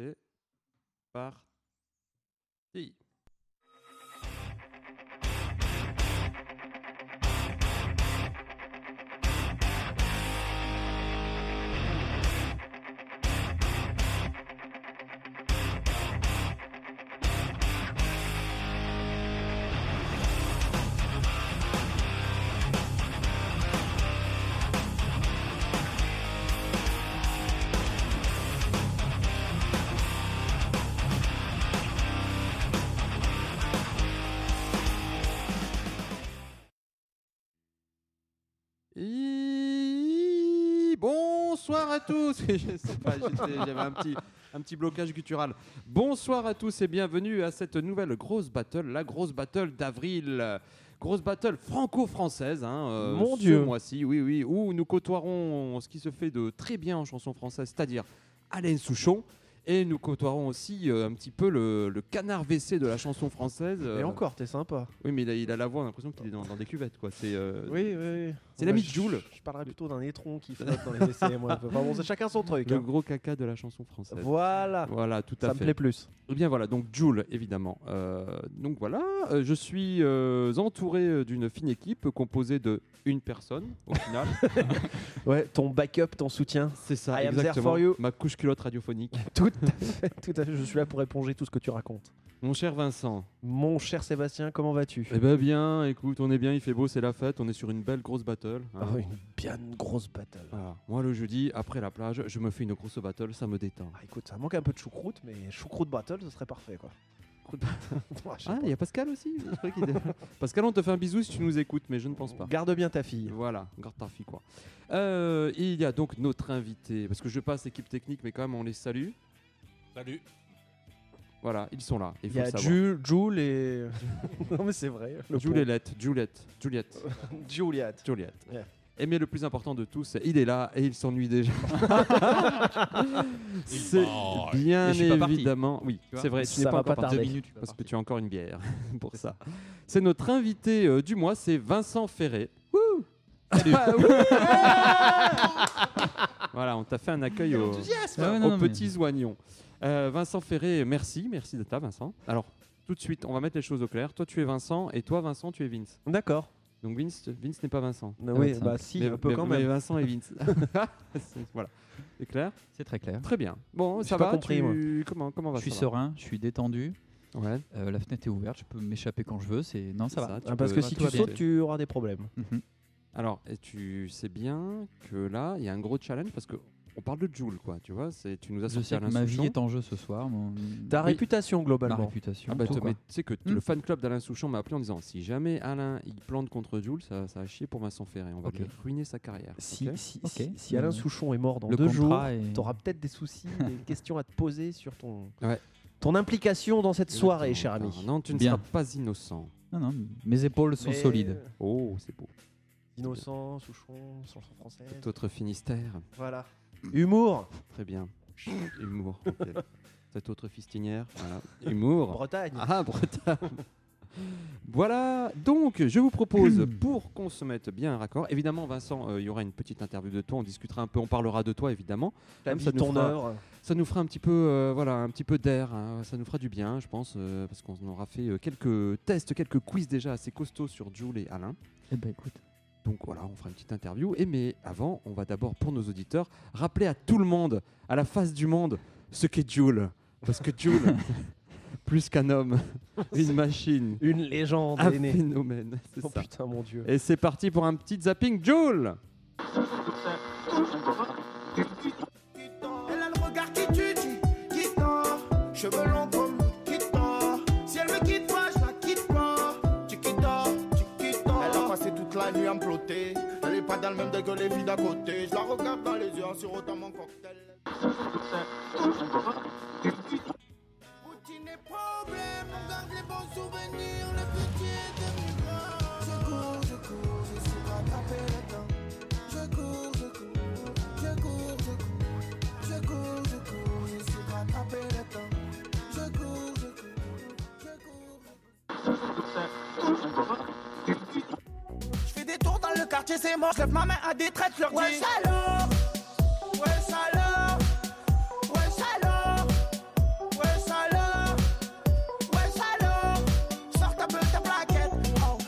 C'est parti. Bonsoir à tous. Je sais pas, j'étais- j'avais un petit, un petit blocage guttural. Bonsoir à tous et bienvenue à cette nouvelle grosse battle, la grosse battle d'avril. Grosse battle franco-française, hein, euh, Mon ce Dieu. mois-ci, oui, oui, où nous côtoierons ce qui se fait de très bien en chanson française, c'est-à-dire Alain Souchon, et nous côtoierons aussi euh, un petit peu le, le canard WC de la chanson française. Et euh, encore, t'es sympa. Oui, mais il a, il a la voix, on a l'impression qu'il est dans, dans des cuvettes, quoi. C'est euh, Oui, oui, oui. C'est l'ami Moi, de je- Joule. Je parlerais plutôt d'un étron qui flotte dans les WC. moi. Enfin, bon, c'est chacun son truc. le hein. gros caca de la chanson française. Voilà. Voilà, tout à Ça me fait. plaît plus. Eh bien voilà, donc Joule, évidemment. Euh, donc voilà, euh, je suis euh, entouré euh, d'une fine équipe composée de une personne, au final. Ouais, ton backup, ton soutien. C'est ça, I am there for you. Ma couche culotte radiophonique. Tout à fait, tout à fait. Je suis là pour éponger tout ce que tu racontes. Mon cher Vincent. Mon cher Sébastien, comment vas-tu? Eh ben bien, écoute, on est bien, il fait beau, c'est la fête, on est sur une belle grosse battle. hein. Ah Une bien grosse battle. Voilà. Moi le jeudi, après la plage, je me fais une grosse battle, ça me détend. Ah, écoute, ça manque un peu de choucroute, mais choucroute battle, ce serait parfait, quoi. Ouais, je sais Ah, pas. il y a Pascal aussi Je croyais qu'il était- Pascal, on te fait un bisou si tu nous écoutes, mais je ne pense pas. Garde bien ta fille. Voilà, garde ta fille quoi. Euh, il y a donc notre invité, parce que je passe équipe technique, mais quand même on les salue. Salut. Voilà, ils sont là. Il faut y le a savoir. Jules, Jules et. non, mais c'est vrai. le Juliette, Juliette, Juliette. Juliette. Juliette. Yeah. Et mais le plus important de tous, c'est il est là et il s'ennuie déjà. c'est bien Et je suis pas parti. évidemment. Oui, Tu vois, c'est vrai, tu ça n'es pas va encore pas parti. tarder. Deux minutes, tu Parce que partir. tu as encore une bière pour ça. C'est notre invité euh, du mois, c'est Vincent Ferré. Wouh Ah, oui voilà, on t'a fait un accueil au, Ah ouais, non, aux non, mais- petits oignons. Euh, Vincent Ferré, merci, merci d'être là, Vincent. Alors, tout de suite, on va mettre les choses au clair. Toi, tu es Vincent, et toi, Vincent, tu es Vince. D'accord. Donc Vince, Vince n'est pas Vincent. Ah oui, simple. bah si, mais, un peu mais- quand mais même. Vincent et Vince. Voilà. C'est clair? C'est très clair. Très bien. Bon, ça pas va compris, tu- moi. Comment, comment va Je suis serein, je suis détendu. Ouais, euh, la fenêtre est ouverte, je peux m'échaper quand je veux. C'est non, ça va. Ah, parce peux- que si tu sautes, tu auras des problèmes. Mhm. Alors, et tu sais bien que là, il y a un gros challenge parce que on parle de Joule, quoi. Tu vois, c'est tu nous as sorti que ma vie est en jeu ce soir. Mon... Ta Oui. réputation, Ma globalement. réputation. Ah bah, tu sais que Hmm. le fan club d'Alain Souchon m'a appelé en disant si jamais Alain il plante contre Jules, ça, ça a chier pour Vincent Ferré. On va lui ruiner sa carrière. Si, si, si, si Alain Euh, Souchon est mort dans le deux jours, contrat est- tu auras peut-être des soucis, des questions à te poser sur ton, Ouais. ton implication dans cette soirée, cher ami. Non, tu ne Bien. seras pas innocent. Non, non, mes épaules sont Mais- solides. Oh, c'est beau. Innocent, Souchon, chanson française. Tout autre Finistère. Voilà. Humour, Très bien. Humour. ok. Cette autre fistinière. Voilà. Humour. Bretagne. Ah, Bretagne. Voilà, donc je vous propose, pour qu'on se mette bien un raccord, évidemment Vincent, euh, il y aura une petite interview de toi, on discutera un peu, on parlera de toi évidemment. Vie, ça nous ton fera-. Ça nous fera un petit peu, euh, voilà, un petit peu d'air, hein. ça nous fera du bien, je pense, euh, parce qu'on aura fait euh, quelques tests, quelques quiz déjà assez costauds sur Jules et Alain. Eh ben écoute. Donc voilà, on fera une petite interview. Et mais avant, on va d'abord, pour nos auditeurs, rappeler à tout le monde, à la face du monde, ce qu'est Jules. Parce que Jules, plus qu'un homme, une machine, Une légende un phénomène. C'est Oh ça. putain, mon dieu. Et c'est parti pour un petit zapping, Jules Elle a le regard qui tue, tu quitte Cheveux longs à. Elle est pas dans le même degré que les filles d'à côté. Je la regarde dans les yeux en sirotant mon cocktail. Routine et problème, on garde les bons souvenirs, les petits est devenu. Je cours, je cours, je suis rattrapé le temps. Je cours, je cours, je cours, je cours. Je cours, je cours, je suis rattrapé le temps. Je cours, je cours, je cours c'est mort, je ma main à des leur Ouais alors Ouais Ouais Ouais Ouais plaquette. Oh,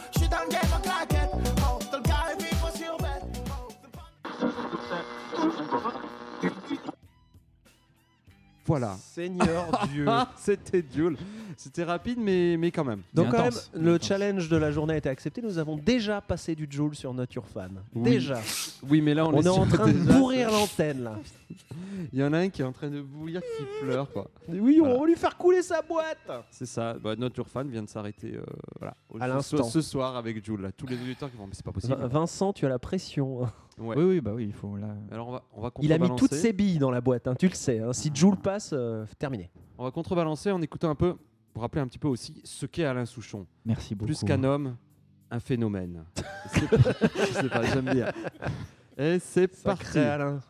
voilà. Seigneur Dieu C'était Dieu. C'était rapide, mais, mais quand même. Donc quand même, intense. le Intense. challenge de la journée a été accepté. Nous avons déjà passé du Joule sur Nature Fan. Oui. Déjà. Oui, mais là, on, On, est, en train de bourrir l'antenne là. Il y en a un qui est en train de bouillir, qui pleure, quoi. Oui, Voilà. on va lui faire couler sa boîte. C'est ça. Bah, notre fan vient de s'arrêter euh, voilà, À ce- l'instant. Ce, soir avec Jules. Là. Tous les auditeurs qui vont, mais c'est pas possible. Vin- Vincent, tu as la pression. Ouais. Oui, oui, bah oui, il faut là. Alors on va, on va Il a mis toutes ses billes dans la boîte, hein, tu le sais. hein. Si Joule passe, euh, terminé. On va contrebalancer en écoutant un peu, pour rappeler un petit peu aussi ce qu'est Alain Souchon. Merci beaucoup. Plus qu'un homme, un phénomène. C'est- Je sais pas, j'aime bien. Et c'est parti. Sacré Alain.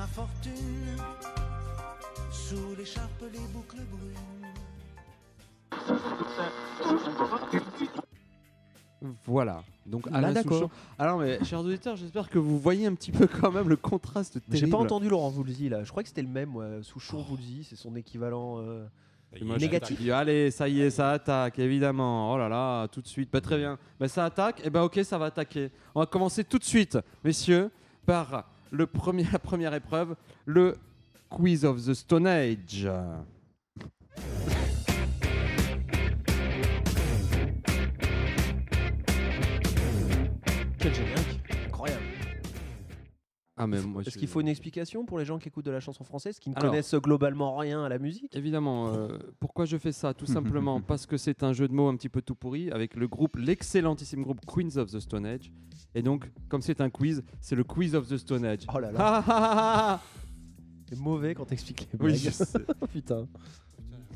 Ma fortune sous l'écharpe, les boucles brunes. Voilà. Donc Ah, Alain d'accord. Souchon. Alors, mais chers auditeurs, j'espère que vous voyez un petit peu quand même le contraste terrible. J'ai pas entendu Laurent Voulzy là. Je crois que c'était le même. ouais. Souchon Voulzy, c'est son équivalent. euh, Négatif. Allez, ça y est, ça attaque, évidemment. Oh là là, tout de suite. Bah, très bien. Bah, ça attaque, et ben ok, ça va attaquer. On va commencer tout de suite, messieurs, par le premier, première épreuve, le Quiz of the Stone Age. Ah, mais moi, Est-ce je- qu'il faut une explication pour les gens qui écoutent de la chanson française, qui ne Alors. connaissent globalement rien à la musique? Évidemment, euh, pourquoi je fais ça? Tout simplement parce que c'est un jeu de mots un petit peu tout pourri avec le groupe, l'excellentissime groupe Queens of the Stone Age. Et donc, comme c'est un quiz, c'est le Quiz of the Stone Age. Oh là là, Ah, ah, ah, ah. c'est mauvais quand t'expliques les Oui, blagues. je sais. Putain.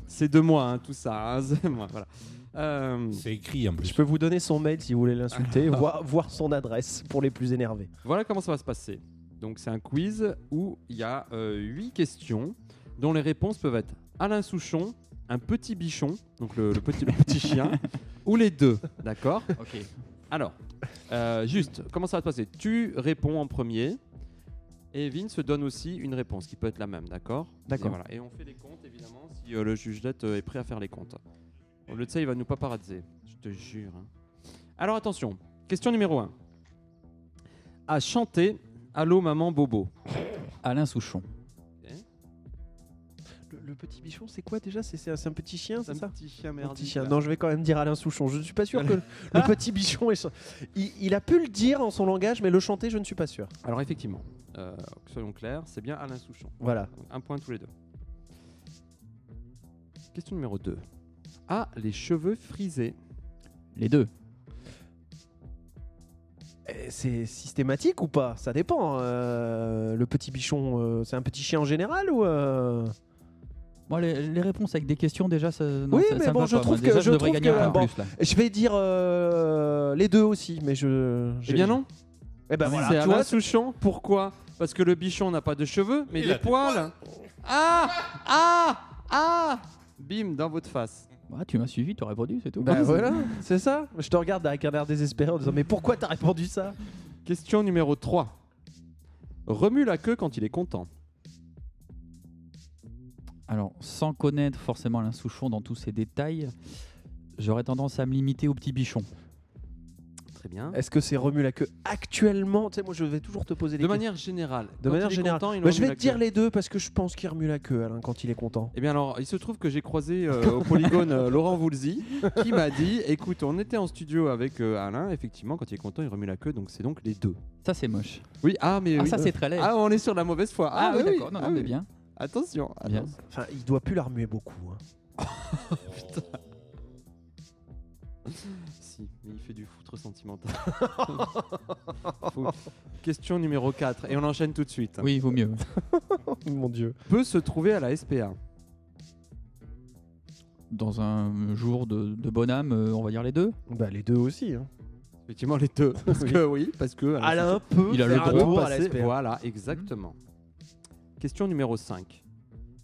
c'est de moi, hein, tout ça. hein, c'est moi, voilà. Euh, C'est écrit en plus. Je peux vous donner son mail si vous voulez l'insulter, voir, voir son adresse pour les plus énervés. voilà comment ça va se passer. Donc, c'est un quiz où il y a euh, huit questions dont les réponses peuvent être Alain Souchon, un petit bichon, donc le, le petit, le petit chien, ou les deux. D'accord Ok. Alors, euh, juste, comment ça va se passer? Tu réponds en premier. Et Vince donne aussi une réponse qui peut être la même, d'accord? D'accord. Et, voilà. Et on fait les comptes, évidemment, si euh, le juge d'être est prêt à faire les comptes. Au lieu de ça, il va nous paparazzer. Je te jure. hein. Alors, attention. Question numéro 1. À chanter Allô, maman Bobo. Alain Souchon. Le, le petit bichon, c'est quoi déjà? C'est c'est un, c'est un petit chien, c'est ça? petit chien Un petit chien. Non, je vais quand même dire Alain Souchon. Je ne suis pas sûr que le, le petit bichon est. Il, il a pu le dire en son langage, mais le chanter, je ne suis pas sûr. Alors, effectivement, euh, soyons clairs, c'est bien Alain Souchon. Voilà. Donc, Un point tous les deux. Question numéro 2. Ah, les cheveux frisés. Les deux. Eh, C'est systématique ou pas? Ça dépend. euh, le petit bichon, euh, c'est un petit chien en général ou euh, Moi, les, les réponses avec des questions, déjà, ça. non, Oui, ça- mais ça me bon, va je pas, trouve que- je devrais trouve gagner que- un point bon. plus, là. Je vais dire euh, les deux aussi, mais je. Eh j'ai- bien non. Eh ben voilà, c'est tu Alain vois, Souchon. Pourquoi? Parce que le bichon n'a pas de cheveux, mais Il des poils. Ah Ah Ah Bim, dans votre face. Ah, tu m'as suivi, tu as répondu, c'est tout. Bah voilà, c'est ça. Je te regarde avec un air désespéré en disant mais pourquoi t'as répondu ça? Question numéro 3. Remue la queue quand il est content. Alors, sans connaître forcément Alain Souchon dans tous ses détails, j'aurais tendance à me limiter au petit bichon. Très bien. Est-ce que c'est remue la queue actuellement? Tu sais, moi je vais toujours te poser des De questions. manière générale. De manière générale. content, Bah, je vais te dire les deux parce que je pense qu'il remue la queue Alain quand il est content. Eh bien alors, il se trouve que j'ai croisé euh, au polygone euh, Laurent Voulzy qui m'a dit écoute, on était en studio avec euh, Alain, effectivement, quand il est content, il remue la queue, donc c'est donc les deux. Ça, c'est moche. Oui, ah, mais Ah, oui. ça, c'est très laid. Ah, on est sur la mauvaise foi. Ah, oui, oui, d'accord. Non, ah non, mais oui. bien. Attention, Bien. attention. Enfin, il doit plus la remuer beaucoup. hein. Mais sentimental. Question numéro 4, et on enchaîne tout de suite. Oui, il vaut mieux. Mon dieu. Peut se trouver à la SPA. Dans un jour de, de bonne âme, euh, on va dire les deux. Bah les deux aussi. hein. Effectivement, les deux. Parce que oui, parce que. Alain peut Il a le un droit. tour à la passer- SPA. Voilà, exactement. Question numéro 5.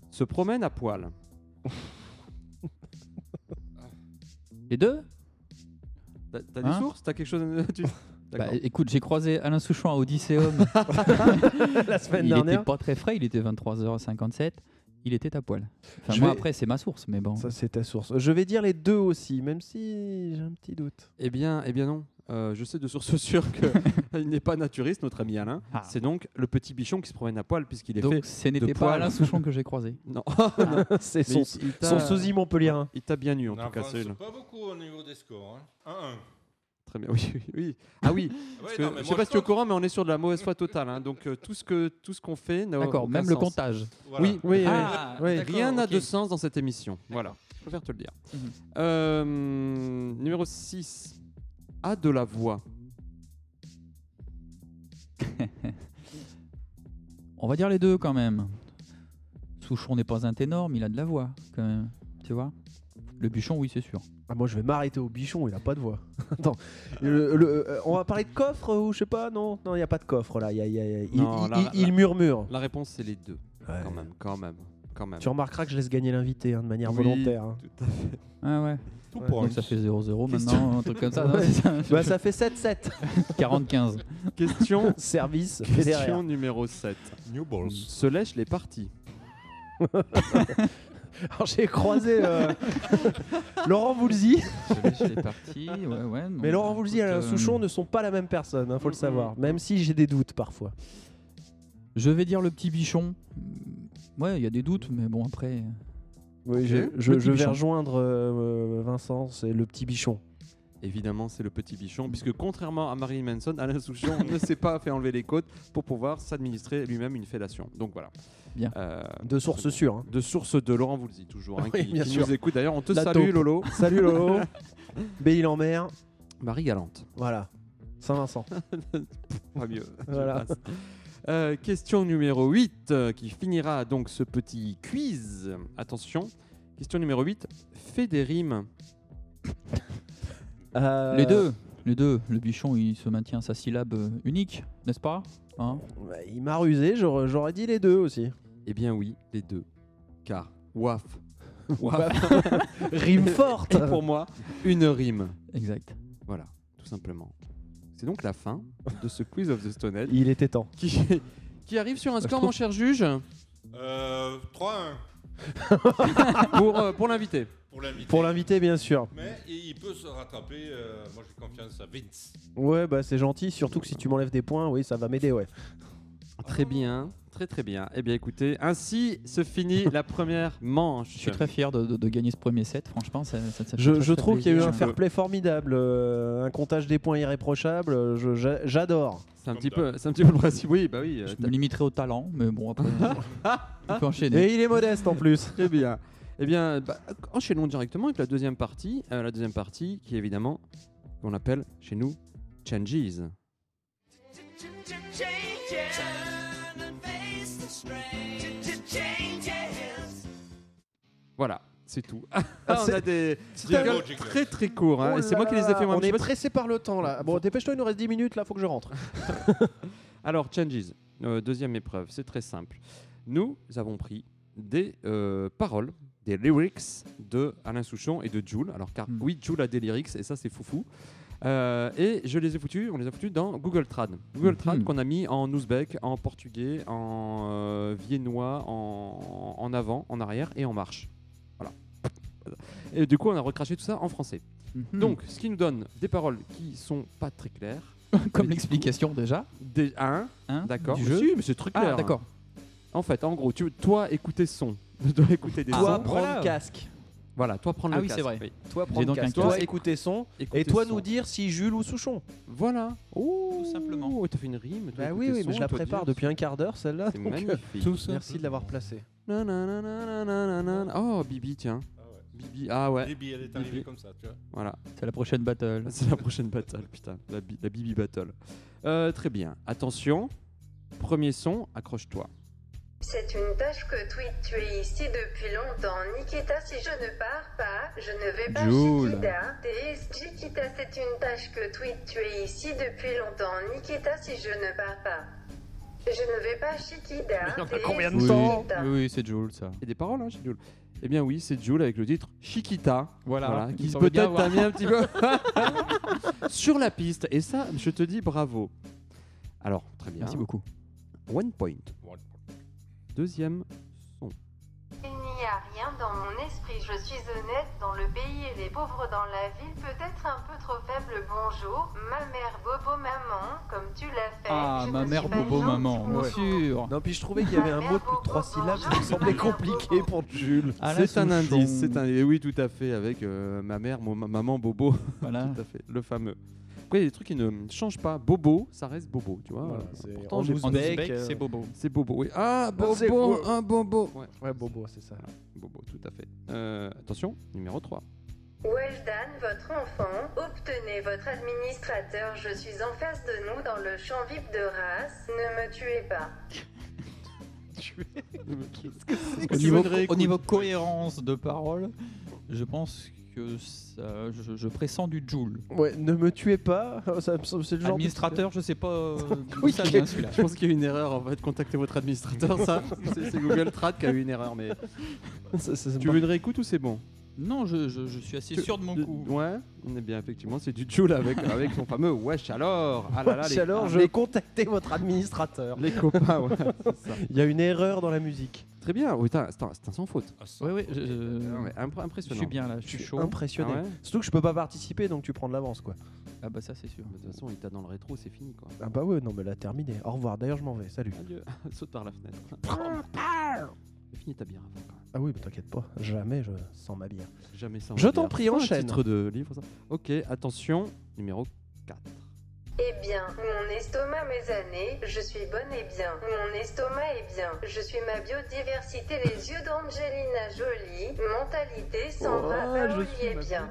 Se promène à poil. Les deux? T'as des Hein sources? T'as quelque chose tu- Bah, écoute, j'ai croisé Alain Souchon à Odysseum. la semaine il était dernière. pas très frais, il était 23h57. Il était à poil. Enfin, moi, vais- après, c'est ma source, mais bon. Ça c'est ta source. Je vais dire les deux aussi, même si j'ai un petit doute. Eh bien, eh bien non. Euh, je sais de source sûre qu'il n'est pas naturiste, notre ami Alain. Ah. C'est donc le petit bichon qui se promène à poil puisqu'il est Donc, fait. ce n'était pas. Alain Souchon que j'ai croisé. Non, c'est Mais son, il- il t'a- son sosie Montpellierin. il t'a bien eu en On tout cas, Cyril. pas beaucoup au niveau des scores. Hein. 1-1. Très bien. Oui, oui, oui. Ah oui. Ouais, parce que non, je sais pas si tu es au courant, mais on est sur de la mauvaise foi totale. hein. Donc euh, tout ce que tout ce qu'on fait n'a D'accord, même le comptage. Voilà. Oui, Oui, Ah, oui. Rien n'a de sens dans cette émission. Voilà, je préfère te le dire. Mhm. Euh, numéro 6. A de la voix. On va dire les deux quand même. Souchon n'est pas un ténor, mais il a de la voix quand même. Tu vois? Le bûchon, oui, c'est sûr. Ah, moi je vais m'arrêter au bichon, il a pas de voix. Attends, le- le- euh, on va parler de coffre ou je sais pas? Non, non, il y a pas de coffre là. il y a- il y a- il, Non, il- là, il- là, il là. murmure. La réponse, c'est les deux. Ouais. Quand même, quand même, quand même. Tu remarqueras que je laisse gagner l'invité hein, de manière Oui, volontaire. hein. tout à fait. Ah ouais. Tout Ouais. pour Donc ça fait 0-0 Question. maintenant, un truc comme ça. non, Ouais. ça Bah ça fait 7-7. 40-15. Question, Service question fédéraire. numéro 7. New balls. Se lèche les parties. Alors j'ai croisé euh, Laurent Voulzy, Je lèche les parties, ouais, ouais. non, mais Laurent Voulzy et Alain euh, Souchon ne sont pas la même personne, hein, faut le savoir. Même si j'ai des doutes parfois. Je vais dire le petit bichon. Ouais, il y a des doutes, mais bon, après. Oui, je, je- je vais rejoindre euh, Vincent, c'est le petit bichon. Évidemment, c'est le petit bichon, puisque contrairement à Marilyn Manson, Alain Souchon ne s'est pas fait enlever les côtes pour pouvoir s'administrer lui-même une fellation. Donc voilà. Bien. Euh, De source sûre. hein. de source de Laurent Voulzy, toujours, hein, Oui, qui, bien qui sûr. nous écoute. D'ailleurs, on te La salue, taupe. Lolo. Salut Lolo. Belle en mer. Marie Galante. Voilà. Saint-Vincent. Pas mieux. je Voilà. Euh, question numéro 8, euh, qui finira donc ce petit quiz. Attention. Question numéro 8. Fait des rimes. Euh, Les deux. Les deux. Le bichon, il se maintient à sa syllabe euh, unique, n'est-ce pas Hein? Bah, il m'a rusé, j'aurais j'aurais dit les deux aussi. Eh bien oui, les deux. Car waf. Rime forte. est pour moi une rime. Exact. Voilà, tout simplement. C'est donc la fin de ce quiz of the Stone Age Il était temps. qui, qui arrive sur un score, trouve- mon cher juge, Euh, 3-1 pour, euh, pour l'invité. pour l'invité. Pour l'invité, bien sûr. Mais il il peut se rattraper. euh, moi, j'ai confiance à Vince. Ouais, bah c'est gentil, surtout que si tu m'enlèves des points, oui, ça va m'aider, ouais. Très bien, très très bien. Eh bien écoutez, ainsi se finit la première manche. Je suis très fier de, de- de gagner ce premier set, franchement. Ça, ça- ça fait Je, trouve qu'il y a eu un fair play formidable, euh, un comptage des points irréprochable, euh, je- j'a- j'adore. C'est un, petit peu, c'est un petit peu le principe. Oui, bah oui. euh, Je t'as- me limiterai au talent, mais bon, après, on peut enchaîner. Et il est modeste en plus. Très bien. Eh bien, bah, enchaînons directement avec la deuxième partie. Euh, la deuxième partie qui est évidemment, qu'on appelle chez nous, Changes. Voilà, c'est tout. Ah, on a des jingles très très courts. hein, Oh et c'est moi qui les ai fait moi. On est pressé par le temps là. Bon, dépêche-toi, il nous reste 10 minutes là, faut que je rentre. Alors, Changes, euh, deuxième épreuve, c'est très simple. Nous avons pris des euh, paroles, des lyrics de Alain Souchon et de Jules. Alors, car Hmm. oui, Jules a des lyrics et ça, c'est foufou. Euh, et je les ai foutus, on les a foutus dans Google Trad. Google Trad Mhm. qu'on a mis en ouzbek, en portugais, en euh, viennois, en, en avant, en arrière et en marche. Voilà. Et du coup, on a recraché tout ça en français. Mhm. Donc, ce qui nous donne des paroles qui sont pas très claires. comme l'explication déjà. Des un, Hein, d'accord. du jeu? Si, mais c'est très clair. Ah, d'accord. En fait, en gros, tu toi écouter son, toi écouter des Toi, sons. Ah, prendre voilà. casque. Voilà, toi prendre Ah le oui, casque. c'est vrai. oui. Toi, prendre donc casque. Toi, écouter son. Et toi, son. nous dire si Jules ou Souchon. Voilà. Oh, simplement. T'as fait une rime. toi, Bah oui, oui, mais son, je la prépare depuis un quart d'heure, celle-là. C'est euh, magnifique. Tout ça. Merci de l'avoir placée. Oh, Bibi, tiens. Ah. Bibi, ah ouais. Bibi, elle est arrivée Bibi. comme ça, tu vois. Voilà, C'est la prochaine battle. c'est la prochaine battle, putain. La, bi- la Bibi Battle. Euh, très bien. Attention. Premier son, accroche-toi. C'est une tâche que tweet tu es ici depuis longtemps. Nikita, si je ne pars pas, je ne vais pas Joule. Chiquita. TS c'est une tâche que tweet tu es ici depuis longtemps. Nikita, si je ne pars pas. Je ne vais pas Chiquita. Il y a TS combien de Oui, temps oui, oui, c'est Joule ça. Et des paroles, hein, chez Jules. Eh bien oui, c'est Jules avec le titre Chiquita. Voilà, il qui peut-être t'a mis un petit peu sur la piste. Et ça, je te dis bravo. Alors, très bien. Merci beaucoup. One point. Deuxième son. Il n'y a rien dans mon esprit, je suis honnête, dans le pays et les pauvres dans la ville, peut-être un peu trop faible, bonjour, ma mère, bobo, maman, comme tu l'as fait. Ah, je ma mère, bobo, maman, bien sûr. Non, puis je trouvais qu'il y avait un mot de plus de trois syllabes, ça me semblait compliqué pour Jules. Ah, c'est un indice. C'est un. et oui, tout à fait. Avec euh, ma mère, mon, ma- maman, Bobo. Voilà. tout à fait. Le fameux. Quoi, il y a des trucs qui ne changent pas. Bobo, ça reste Bobo, tu vois. Voilà, c'est pourtant, en j'ai- euh, c'est Bobo. c'est Bobo. Oui. Ah, Bobo, c'est un Bobo. Ouais, Ouais, Bobo, c'est ça. Bobo, tout à fait. Euh, attention, numéro 3. Well done, votre enfant. Obtenez votre administrateur. Je suis en face de nous dans le champ VIP de race. Ne me tuez pas. Au niveau, au niveau cohérence de parole, je pense que ça, je, je pressens du Joule. Ouais, ne me tuez pas. ça C'est le genre. de- Administrateur, je sais pas euh, d'où Oui, ça vient celui-là. Je pense qu'il y a eu une erreur en fait. Contactez votre administrateur, ça. C'est c'est Google Trad qui a eu une erreur. Mais Ça- ça- ça- tu veux une réécoute ou c'est bon? Non, je, je- je suis assez Tu- sûr de mon de- coup. Ouais, on est bien effectivement. C'est du Joule avec avec son fameux wesh alors. Ah là là, les, alors, ah, je vais contacter votre administrateur. les copains. ouais, c'est ça. Il y a une erreur dans la musique. Très bien. Oui, c'est un, c'est un sans faute. Ah. Oui, oui, je, Ah ouais, impr- je impressionnant. suis bien là, je suis suis chaud. impressionné. Ah ouais Surtout que je peux pas participer, donc tu prends de l'avance, quoi. Ah bah ça c'est sûr. De toute façon, il t'a dans le rétro, c'est fini quoi. Ah bah ouais, non, mais là, terminé. Au revoir. D'ailleurs, je m'en vais. Salut. Adieu. Saute par la fenêtre. Finis ta bière avant quand même. Ah oui, mais t'inquiète pas. Jamais je sens ma bière. Jamais ça. Je t'en prie, un enchaîne. titre de livre ça. Ok, attention, numéro 4. Eh bien, mon estomac, mes années, je suis bonne et bien. Mon estomac est bien. Je suis ma biodiversité, les yeux d'Angelina Jolie. Mentalité, Sandra Paoli est bien.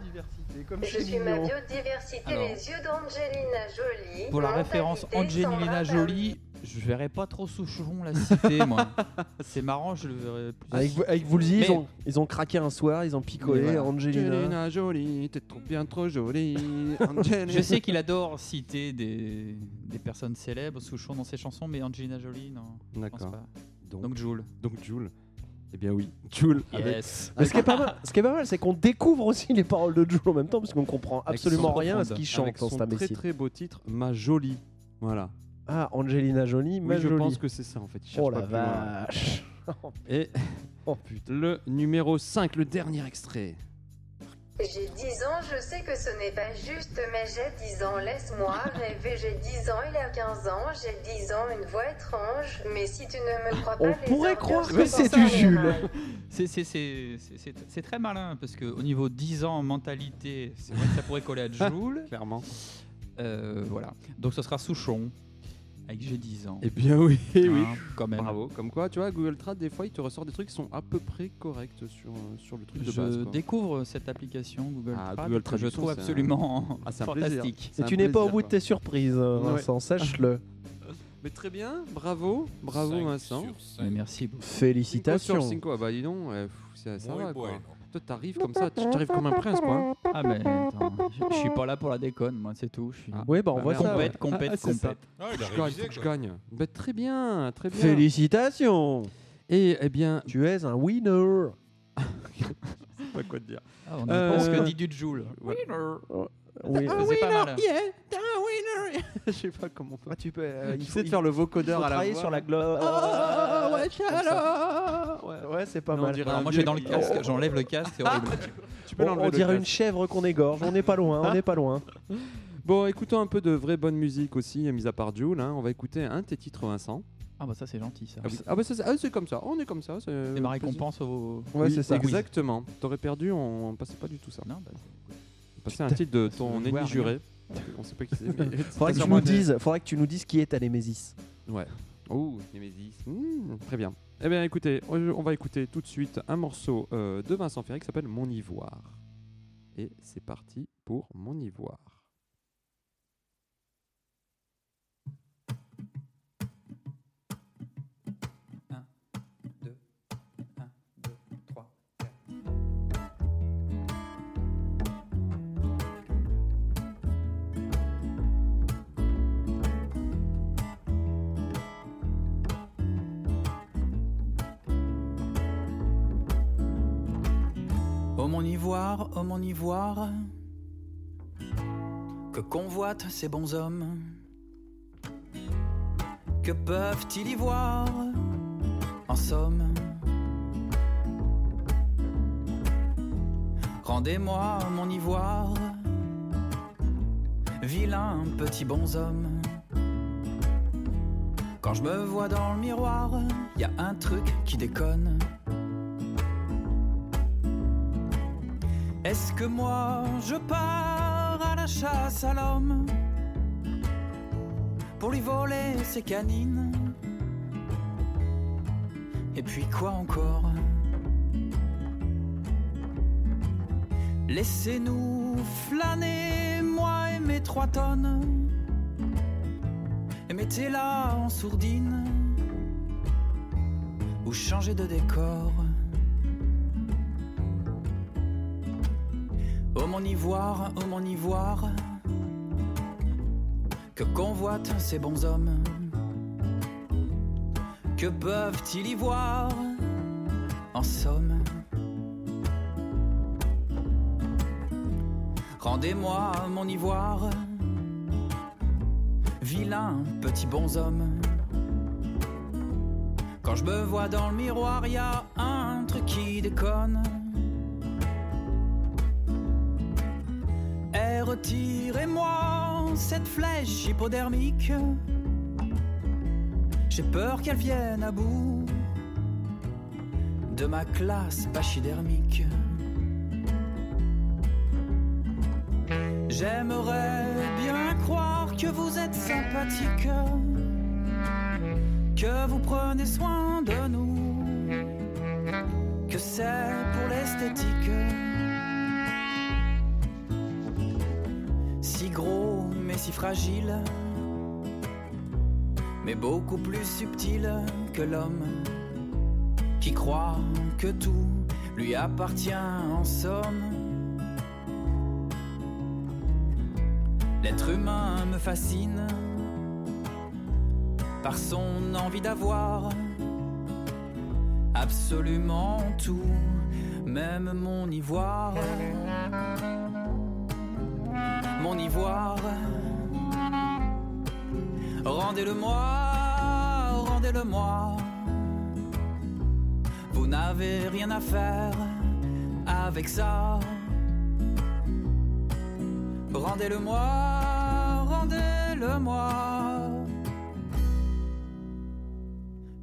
Je suis ma biodiversité, Alors. les yeux d'Angelina Jolie. Pour la référence Angelina Sandra Jolie, je verrais pas trop Souchon la citer moi. C'est marrant, je le verrais plus. Avec, avec Woolsey, Mais- ils, ont, ils ont craqué un soir, ils ont picolé, Mais voilà. Angelina. Angelina Jolie, t'es trop bien trop jolie. Angelina. Je sais qu'il adore citer des, des personnes célèbres, Souchon dans ses chansons, mais Angelina Jolie, non. je pense D'accord. pas. Donc, Donc Joule. donc Jules. Eh bien oui, Jules. avec- Yes. Mais ce qui est pas mal, ce qui est pas mal, c'est qu'on découvre aussi les paroles de Jules en même temps, parce qu'on comprend Avec absolument son rien à ce profonde. qu'il chante avec dans son très très beau titre, Ma Jolie. Voilà. Ah, Angelina Jolie, ma Oui, je jolie. pense que c'est ça en fait. il cherche Oh pas la plus loin. vache. Et Oh putain. le numéro 5, le dernier extrait. J'ai 10 ans, je sais que ce n'est pas juste, mais j'ai 10 ans, laisse-moi rêver. J'ai 10 ans, il a 15 ans, j'ai 10 ans, une voix étrange. Mais si tu ne me crois pas, On les pourrait croire que c'est du Jules. C'est- c'est- C'est c'est- c'est- c'est très malin parce qu'au niveau 10 ans mentalité, c'est vrai que ça pourrait coller à Joule. Clairement. Euh, voilà. Donc ce sera Souchon avec j'ai 10 ans. Eh bien oui, oui. Hein, quand même. Bravo. Comme quoi, tu vois, Google Trad, des fois, il te ressort des trucs qui sont à peu près corrects sur, sur le truc de Je base. quoi. découvre cette application Google, Ah, Trad, Google que je trouve un- absolument Ah, un fantastique. C'est Et un tu n'es pas au bout de tes surprises, Ouais. Vincent, sache-le. Mais très bien, bravo, bravo Vincent. sur merci beaucoup. Cinco sur Félicitations. cinco, ah bah dis donc, ouais, pff, ça, ça Muy va quoi. bueno. Toi t'arrives comme ça, tu arrives comme un prince quoi. Ah mais attends, je, je suis pas là pour la déconne, moi c'est tout. Je suis Ah. Oui, bah on Bah, voit merde. ça. ouais. compète, compète, Ah, c'est ça. compète. Ah, il a Je gagne, révisé, faut que je quoi. gagne. Bah, très bien, très bien. Félicitations. Et eh bien, Tu es un winner. pas quoi te dire. Ah, on Euh, ce que dit du Joule. voilà. Oui. C'est pas mal. Yeah, t'es un winner. Je sais pas comment on peut. Ah, tu peux. euh, Il faut de faire le il faut vocodeur à la travailler voix. sur la gloire. Ah, ouais. Ouais. Ouais, c'est pas Non, on mal. dirait un moi, j'ai dans le casque, j'enlève le casque, c'est horrible. Tu peux On, l'enlever on le dirait une chèvre qu'on égorge. On n'est pas loin. On n'est pas loin. Bon, écoutons un peu de vraie bonne musique aussi, mis à part Jules. hein. On va écouter un de tes titres, Vincent. Ah bah ça c'est gentil ça. Ah, oui. Ah bah ça, c'est ah, comme ça, on est comme ça. C'est ma récompense au... Ouais, Oui, c'est ça. Exactement. T'aurais perdu, on passait pas du tout ça. Non, bah, Passait un titre de ton ennemi juré. On sait pas qui c'est. mais Faudrait que, tu nous dises, faudrait que tu nous dises qui est ta Némésis. Ouais. Oh, Nemesis. Mmh, très bien. Eh bien, écoutez, on va écouter tout de suite un morceau euh, de Vincent Ferré qui s'appelle Mon Ivoire. Et c'est parti pour Mon Ivoire. Oh mon ivoire, oh mon ivoire, que convoitent ces bons hommes, que peuvent-ils y voir en somme? Rendez-moi mon ivoire, vilain petit bonhomme. Quand je me vois dans le miroir, y a un truc qui déconne. Est-ce que moi je pars à la chasse à l'homme pour lui voler ses canines Et puis quoi encore? Laissez-nous flâner, moi et mes trois tonnes, et mettez-la en sourdine ou changez de décor. Oh mon ivoire, oh mon ivoire, que convoitent ces bons hommes? Que peuvent-ils y voir en somme? Rendez-moi mon ivoire, vilain petit bonhomme. Quand je me vois dans le miroir, y a un truc qui déconne. Retirez-moi cette flèche hypodermique. J'ai peur qu'elle vienne à bout de ma classe pachydermique. J'aimerais bien croire que vous êtes sympathique, que vous prenez soin de nous, que c'est pour l'esthétique. Mais si fragile, mais beaucoup plus subtil que l'homme qui croit que tout lui appartient en somme. L'être humain me fascine par son envie d'avoir absolument tout, même mon ivoire. Mon ivoire, rendez-le-moi, rendez-le-moi. Vous n'avez rien à faire avec ça. Rendez-le-moi, rendez-le-moi.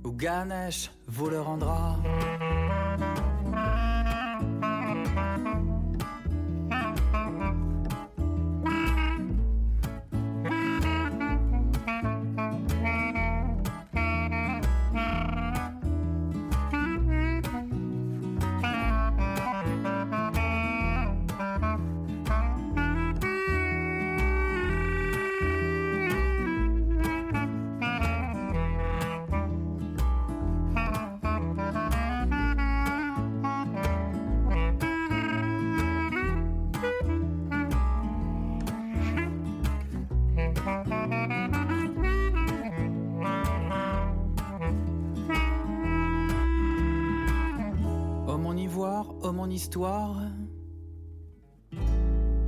Ou Ganesh vous le rendra.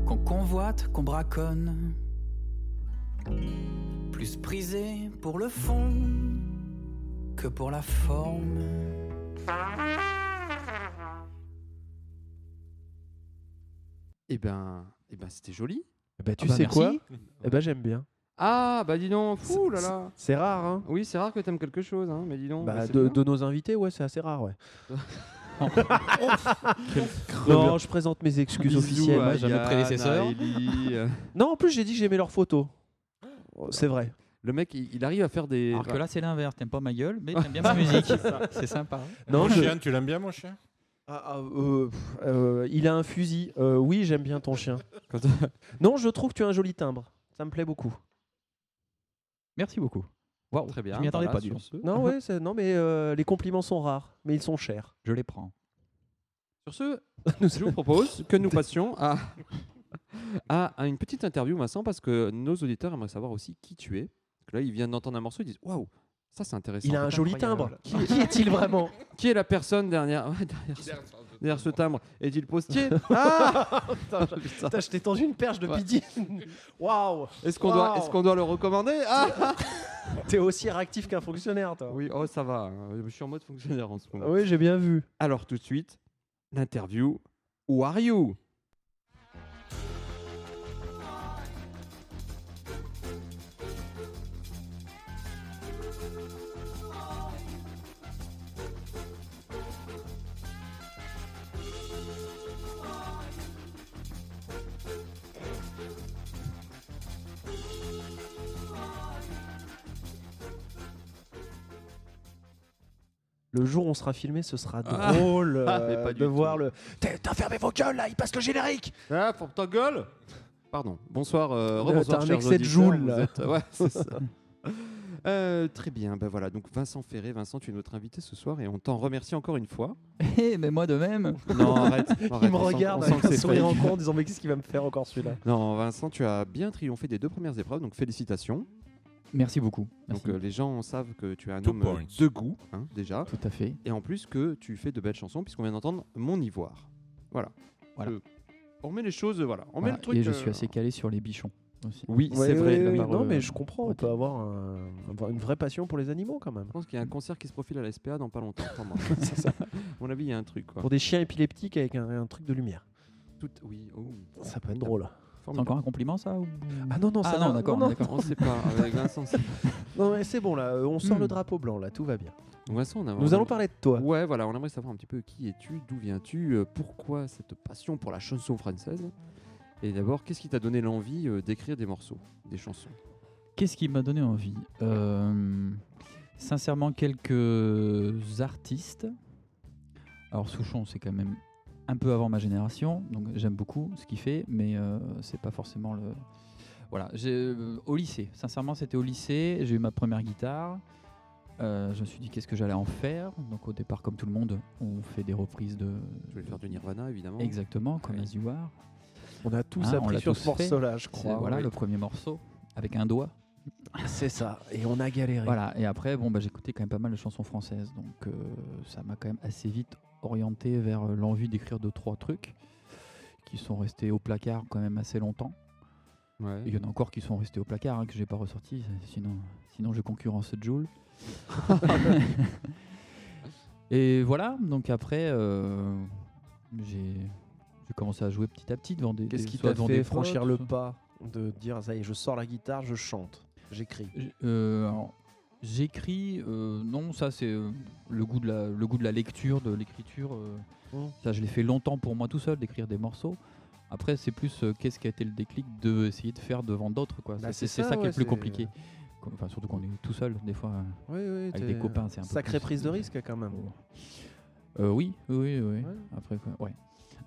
Qu'on convoite, qu'on braconne, Plus prisé pour le fond que pour la forme. Eh ben, eh ben c'était joli. Eh ben, tu Ah bah, sais merci. quoi? Eh ben, j'aime bien. Ah, bah dis donc, fou là là. C'est rare, hein Oui, c'est rare que t'aimes quelque chose, hein, mais dis donc. Bah, bah, de, de nos invités, ouais, c'est assez rare, ouais. Non, je présente mes excuses Bisous officielles. à Yann, prédécesseurs. à Ellie, euh. Non, en plus, j'ai dit que j'aimais leurs photos. Oh, C'est vrai. Le mec, il, il arrive à faire des. Alors que là, c'est l'inverse. T'aimes pas ma gueule, mais t'aimes bien ma musique. C'est sympa. Non, Mon je- chien, tu l'aimes bien, mon chien? Ah, ah, euh, pff, euh, il a un fusil. Euh, oui, j'aime bien ton chien. Quand- non, je trouve que tu as un joli timbre. Ça me plaît beaucoup. Merci beaucoup. Waouh, Très bien. Je m'y attendais voilà, pas du sur tout. ce. Non, ouais, non mais euh, les compliments sont rares, mais ils sont chers. Je les prends. Sur ce, je vous propose que nous passions à, à, à une petite interview, Vincent, parce que nos auditeurs aimeraient savoir aussi qui tu es. Parce que là, ils viennent d'entendre un morceau, ils disent Waouh, ça c'est intéressant. Il a un joli incroyable. timbre. Qui, qui est-il vraiment? Qui est la personne derrière, ouais, derrière, ce, derrière ce timbre Est-il postier Ah Putain. Je t'ai tendu une perche depuis Ouais. 10. Waouh Est-ce qu'on doit, qu'on le recommander Ah T'es aussi réactif qu'un fonctionnaire, toi. Oui, oh ça va. hein, Je suis en mode fonctionnaire en ce moment. Oui, j'ai bien vu. Alors tout de suite, l'interview. Who are you? Le jour où on sera filmé, ce sera Ah. drôle Ah, euh, pas de tout. voir le. T'as fermé vos gueules là, il passe le générique Ah, pour ta gueule Pardon. Bonsoir. Euh, rebonsoir, t'as un chers excès de joule, là. êtes- Ouais, c'est ça. Euh, très bien, ben voilà, donc Vincent Ferré, Vincent, tu es notre invité ce soir et on t'en remercie encore une fois. Eh, mais moi de même. Non, arrête. Il arrête, me on sent- regarde on sent avec que un sourire en coin en disant Mais qu'est-ce qu'il va me faire encore celui-là? Non, Vincent, tu as bien triomphé des deux premières épreuves, donc félicitations. Merci beaucoup. Merci. Donc euh, les gens savent que tu es un Two homme euh, points. de goût, hein, déjà, Tout à fait. et en plus que tu fais de belles chansons, puisqu'on vient d'entendre Mon Ivoire. Voilà. Voilà. Je- On remet les choses, voilà. On met le truc. Et je euh, suis assez calé sur les bichons aussi. Oui, Ouais, c'est vrai. ouais, non, euh, mais je comprends, on peut avoir un- avoir une vraie passion pour les animaux quand même. Je pense qu'il y a un concert qui se profile à la SPA dans pas longtemps. C'est ça. à mon avis, il y a un truc. Quoi. Pour des chiens épileptiques avec un, un truc de lumière. Tout... Oui, oh, Ça peut être drôle. C'est encore un compliment ça ou- Ah non, non, Ah ça non, n'a- d'accord, non, non. On sait pas. Avec Vincent, c'est- Non, mais c'est bon là, euh, on sort Hmm. le drapeau blanc là, tout va bien. Donc, Vincent, on a Nous allons parler de toi. Ouais, voilà, on aimerait savoir un petit peu qui es-tu, d'où viens-tu, euh, pourquoi cette passion pour la chanson française Et d'abord, qu'est-ce qui t'a donné l'envie euh, d'écrire des morceaux, des chansons? Qu'est-ce qui m'a donné envie? Euh, Sincèrement, quelques artistes. Alors Souchon, c'est quand même un peu avant ma génération, donc j'aime beaucoup ce qu'il fait, mais euh, c'est pas forcément le. Voilà, j'ai- euh, au lycée. Sincèrement, c'était au lycée. J'ai eu ma première guitare. Euh, je me suis dit qu'est-ce que j'allais en faire? Donc au départ, comme tout le monde, on fait des reprises de. Je vais faire du Nirvana, évidemment. Exactement, comme Oui. As You Are. On a tous on appris sur tous ce morceau-là, je crois. voilà le premier morceau avec un doigt. C'est ça. Et on a galéré. Voilà, et après, bon, bah, j'écoutais quand même pas mal de chansons françaises, donc euh, ça m'a quand même assez vite orienté vers euh, l'envie d'écrire deux, trois trucs qui sont restés au placard quand même assez longtemps. Ouais. Il y en a encore qui sont restés au placard, hein, que j'ai pas ressorti, sinon, sinon je concurrence Joule. et voilà, donc après, euh, j'ai commencé à jouer petit à petit devant des. Qu'est-ce qui t'a fait franchir le pas de dire ça y est, je sors la guitare, je chante, j'écris? Euh, J'écris, euh, non, ça c'est euh, le, goût de la, le goût de la lecture, de l'écriture. euh, Mm. Ça, je l'ai fait longtemps pour moi tout seul, d'écrire des morceaux. Après, c'est plus euh, qu'est-ce qui a été le déclic de essayer de faire devant d'autres. quoi. Bah, c'est c'est c'est ça, ça, qui est ouais, le plus c'est- compliqué. Enfin, surtout quand on est tout seul, des fois. euh, Oui, oui. Avec des copains, c'est un peu Sacrée plus- prise de risque quand même. Euh, oui, oui, oui, oui. Ouais. Après, quoi, ouais.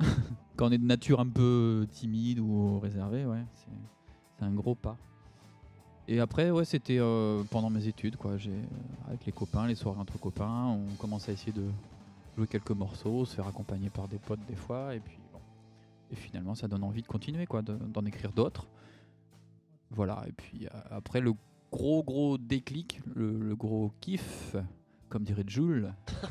quand on est de nature un peu timide ou réservé, ouais, c'est c'est un gros pas. Et après, ouais, c'était euh, pendant mes études, quoi. J'ai avec les copains, les soirées entre copains, on commence à essayer de jouer quelques morceaux, se faire accompagner par des potes des fois, et puis bon. Et finalement, ça donne envie de continuer, quoi, de- d'en écrire d'autres. Voilà. Et puis euh, après, le gros gros déclic, le, le gros kiff, comme dirait Jules.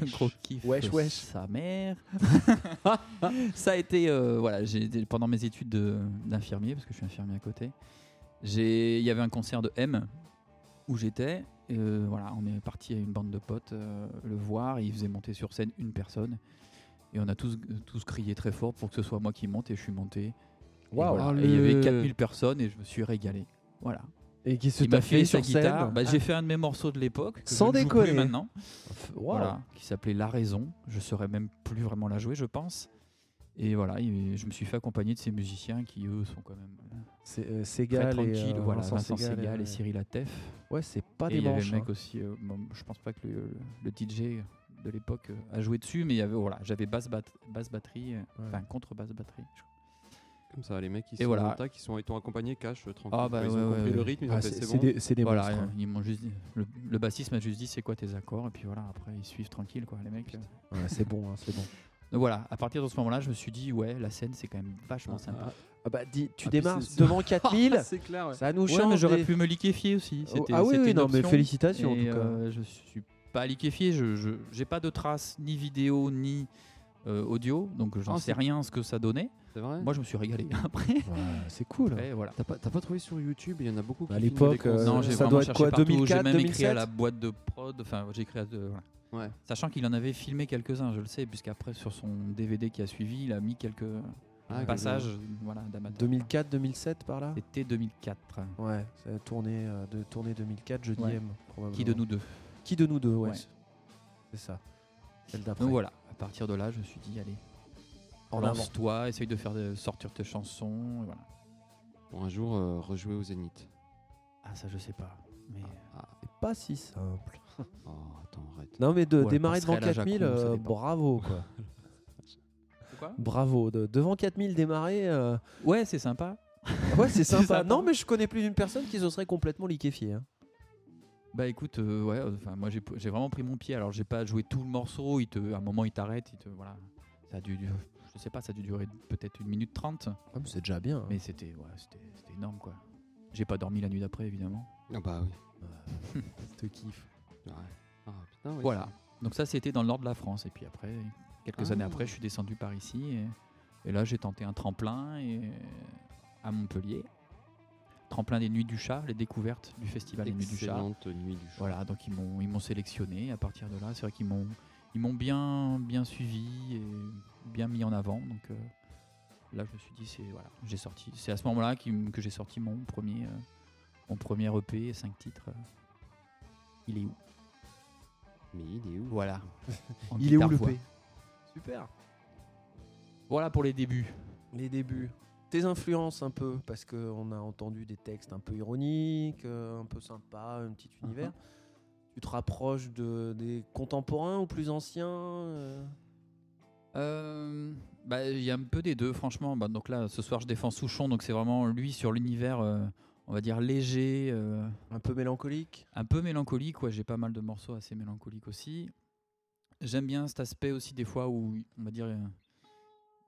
Le gros kiff. Wesh, de wesh. Sa mère. ça a été, euh, voilà, j'ai pendant mes études de- d'infirmier, parce que je suis infirmier à côté. J'ai, il y avait un concert de M où j'étais. euh, voilà, on est parti à une bande de potes euh, le voir. Et il faisait monter sur scène une personne. Et on a tous, tous crié très fort pour que ce soit moi qui monte. Et je suis monté. Voilà. Et il y avait 4000 personnes et je me suis régalé. Voilà. Et qui se m'a t'a fait fait sa sur guitare. scène. Bah, j'ai fait un de mes morceaux de l'époque. que Sans je ne joue plus déconner. maintenant. Waouh. Voilà, qui s'appelait La Raison. Je saurais même plus vraiment la jouer, je pense. Et voilà, et je me suis fait accompagner de ces musiciens qui, eux, sont quand même euh, C'est euh, très Segal et tranquilles. euh, voilà, Vincent Vincent Segal Segal et ouais. Cyril Atef. Ouais, c'est pas et des il y avait manches. le mec hein. aussi, euh, bon, je pense pas que le, le DJ de l'époque euh, a joué dessus, mais il y avait, voilà, j'avais basse, bat- basse batterie, euh, Ouais. enfin contre basse batterie. je crois. Comme ça, les mecs qui Et sont voilà. en tas, qui sont, ils t'ont accompagné cash, euh, tranquille. Ah bah ils ouais, ont ouais, compris ouais. le rythme, ils ont Ah, fait c'est bon. des, c'est des Voilà, monstres. euh, hein. ils m'ont juste dit- le, le bassiste m'a juste dit c'est quoi tes accords, et puis voilà, après ils suivent tranquille, quoi, les mecs. euh. Ouais, c'est bon, hein, c'est bon. Donc voilà, à partir de ce moment-là, je me suis dit, ouais, la scène c'est quand même vachement sympa. Ah bah, dis, tu Ah, puis démarres c'est- c'est- devant 4000, c'est clair, ouais. ça nous Ouais, change. mais j'aurais des- pu me liquéfier aussi. Oh, C'était- ah oui, c'était oui, une non, mais option. félicitations en Et, tout cas. euh, je suis pas liquéfié, je je- j'ai pas de traces ni vidéo ni euh, audio, donc j'en Ah, sais c'est- rien ce que ça donnait. C'est vrai Moi, je me suis régalé. Après, Ouais, c'est cool. après, voilà. T'as pas, t'as pas trouvé sur YouTube Il y en a beaucoup qui À filment l'époque, des concerts. euh, non, j'ai ça vraiment doit être cherché quoi, partout. 2004, J'ai même écrit à 2007? la boîte de prod. Enfin, j'ai écrit à de- voilà. Ouais. Sachant qu'il en avait filmé quelques-uns, je le sais, puisqu'après sur son DVD qui a suivi, il a mis quelques Ah, passages, voilà, d'amateurs. 2004, 2007 par là? C'était 2004. Ouais, ça a tourné, euh, de tournée 2004, jeudi Ouais. M, probablement. Qui de nous deux? Qui de nous deux, ouais. Ouais. C'est ça. Celle d'après. Donc voilà. À partir de là, je me suis dit, allez. Lance-toi, essaye de faire de, sortir tes chansons. et voilà. Pour un jour, euh, rejouer au Zénith. Ah, ça, je sais pas. Mais Ah, C'est pas si simple. oh, attends, arrête. Non, mais de démarrer devant passerait à la 4000, Jacou, ça euh, dépend. bravo quoi. quoi? Bravo. De, devant 4000 démarrer, euh, Ouais, c'est sympa. ouais, c'est sympa. sympa. Non, mais je connais plus d'une personne qui se serait complètement liquéfiée. hein. Bah écoute, euh, ouais, euh, enfin moi j'ai j'ai vraiment pris mon pied. Alors j'ai pas joué tout le morceau. Il te, à un moment il t'arrête, il te, voilà. Ça a dû, je sais pas, ça a dû durer peut-être une minute trente. Mais c'est déjà bien. hein. Mais c'était, ouais, c'était, c'était énorme quoi. J'ai pas dormi la nuit d'après évidemment. Ah bah oui. te kiffe. Ouais. Ah, putain, oui, Voilà. Donc ça c'était dans le nord de la France. Et puis après, quelques Ah. années après, je suis descendu par ici. Et, et là j'ai tenté un tremplin et, à Montpellier. Tremplin des Nuits du Chat, les découvertes du festival des Nuits du Chat. Excellente nuit du chat. Voilà, donc ils m'ont ils m'ont sélectionné. À partir de là, c'est vrai qu'ils m'ont ils m'ont bien bien suivi et bien mis en avant. Donc euh, là, je me suis dit c'est voilà, j'ai sorti. C'est à ce moment-là que j'ai sorti mon premier euh, mon premier EP, 5 titres. euh. Il est où? Mais il est où? Voilà. Il est où le guitare-voix. P Super. Voilà pour les débuts. Les débuts. Tes influences un peu, parce qu'on a entendu des textes un peu ironiques, un peu sympas, un petit univers. Tu te rapproches de, des contemporains ou plus anciens euh? Euh, bah, il y a un peu des deux, franchement. Bah, donc là, ce soir, je défends Souchon, donc c'est vraiment lui sur l'univers, euh, on va dire léger. euh, Un peu mélancolique un peu mélancolique, ouais, j'ai pas mal de morceaux assez mélancoliques aussi. J'aime bien cet aspect aussi des fois où on va dire euh,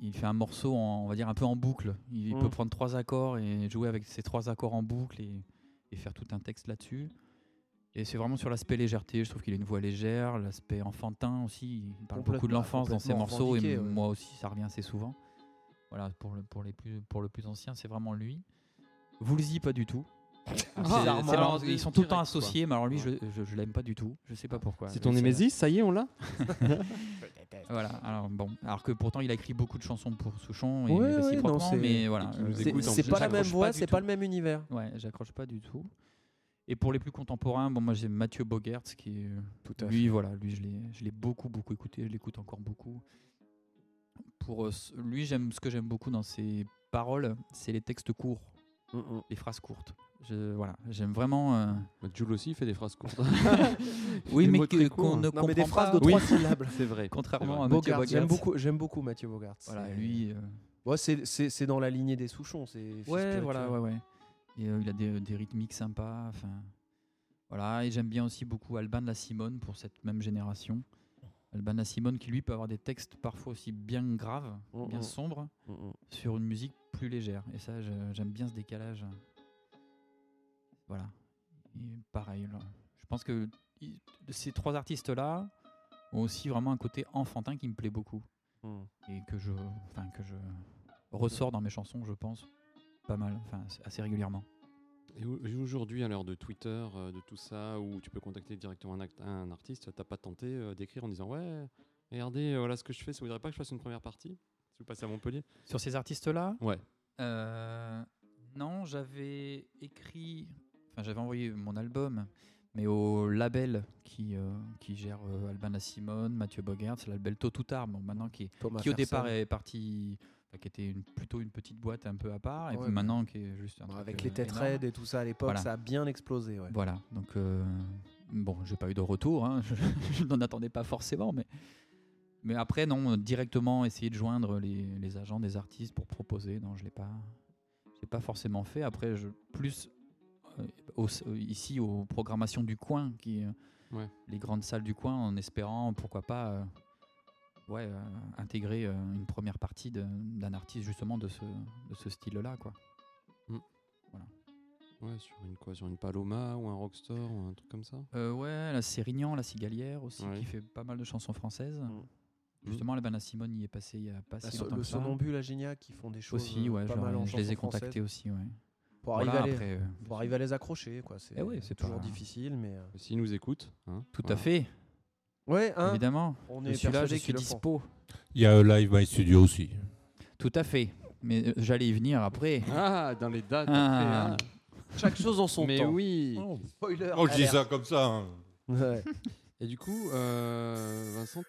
il fait un morceau en, on va dire un peu en boucle. Il Mm. peut prendre trois accords et jouer avec ces trois accords en boucle et, et faire tout un texte là-dessus. Et c'est vraiment sur l'aspect légèreté, je trouve qu'il a une voix légère, l'aspect enfantin aussi, il parle beaucoup de l'enfance dans ses morceaux et ouais. moi aussi ça revient assez souvent. Voilà, pour le, pour les plus, pour le plus ancien, c'est vraiment lui. Woolsey, pas du tout. Ah, ils sont tout le temps quoi. associés, mais alors lui, je, je, je l'aime pas du tout. Je sais pas pourquoi. C'est ton Némésis, ça y est, on l'a Voilà, alors bon. Alors que pourtant, il a écrit beaucoup de chansons pour Souchon, et Ouais, ouais, réciproquement, non, c'est- mais voilà. Euh, C'est plus. pas la même voix, c'est pas le même univers. Ouais, j'accroche pas du tout. Et pour les plus contemporains, bon, moi j'ai Mathieu Bogertz qui est. Tout à lui, voilà, lui, je l'ai- je l'ai beaucoup, beaucoup écouté, je l'écoute encore beaucoup. Pour euh, ce- lui, j'aime ce que j'aime beaucoup dans ses paroles, c'est les textes courts, Mm, mm. les phrases courtes. Je, voilà, j'aime vraiment. euh, Bah, Jules aussi il fait des phrases courtes. Oui, Des mais qu'on ne Non, mais des comprend phrases pas. de Oui. trois syllabes. C'est vrai. Contrairement à Mathieu Bogart, j'aime Bogertz. beaucoup, j'aime beaucoup Mathieu Bogart. Voilà, C'est- lui. euh, Ouais, c'est- c'est c'est dans la lignée des Souchons. Ouais, voilà, ouais, ouais. Et euh, il a des, des rythmiques sympas. Enfin, voilà. Et j'aime bien aussi beaucoup Alban La Simone pour cette même génération. Alban La Simone qui lui peut avoir des textes parfois aussi bien graves, Mm, bien mm. sombres, Mm, sur une musique plus légère. Et ça, j'aime bien ce décalage. Voilà. Et pareil, là. je pense que ces trois artistes-là ont aussi vraiment un côté enfantin qui me plaît beaucoup et que je, enfin que je ressors dans mes chansons, je pense, pas mal, enfin assez régulièrement. Et au- et aujourd'hui, à l'heure de Twitter, euh, de tout ça, où tu peux contacter directement un, act- un artiste, t'as pas tenté euh, d'écrire en disant Ouais, regardez, euh, voilà ce que je fais, ça voudrait pas que je fasse une première partie? Si vous passez à Montpellier Sur ces artistes-là? Ouais. Euh, non, j'avais écrit, enfin j'avais envoyé mon album, mais au label qui, euh, qui gère euh, Albin Simone, Mathieu Bogert, c'est le label Tôt ou Tard, bon, maintenant qui, Thomas qui au départ est parti, qui était une- plutôt une petite boîte un peu à part, et Ouais, puis mais- maintenant qui est juste un Bon, truc, avec euh, les énorme. tétraides et tout ça à l'époque, Voilà. ça a bien explosé. Ouais. Voilà, donc euh, bon, j'ai pas eu de retour, hein, je, je n'en attendais pas forcément, mais, mais après, non, directement essayer de joindre les, les agents des artistes pour proposer, non, je l'ai pas, j'ai pas forcément fait. Après, je, plus euh, au- ici aux programmations du coin, qui, euh, Ouais. les grandes salles du coin, en espérant, pourquoi pas, euh, ouais, euh, intégrer euh, une première partie d'un artiste justement de ce, de ce style-là, quoi. Ouais, sur une quoi Sur une Paloma ou un Rockstar ou un truc comme ça? Euh, ouais, la Sérignan, la Cigalière aussi, Ouais. qui fait pas mal de chansons françaises. Mm. Justement, la Bana Simone y est passé il y a pas La si so- longtemps le que. Sonambule à Gignac qui font des choses Aussi, euh, ouais, pas genre, mal en je les ai contactés aussi, ouais. Pour Voilà, arriver, à les, après, pour arriver à les accrocher. quoi. C'est Eh oui, c'est toujours pas- difficile, mais. S'ils nous écoutent. hein, tout voilà. à fait, Ouais, hein, évidemment. on Je est suis là, je persuadé suis qu'ils le font. dispo. Il y a un Live My Studio aussi. Tout à fait. Mais euh, j'allais y venir après. Ah, dans les dates. Ah. après, Chaque chose en hein. son Mais temps. oui Spoiler. Oh, je dis alerte. ça comme ça. hein. Ouais. Et du coup, euh, Vincent.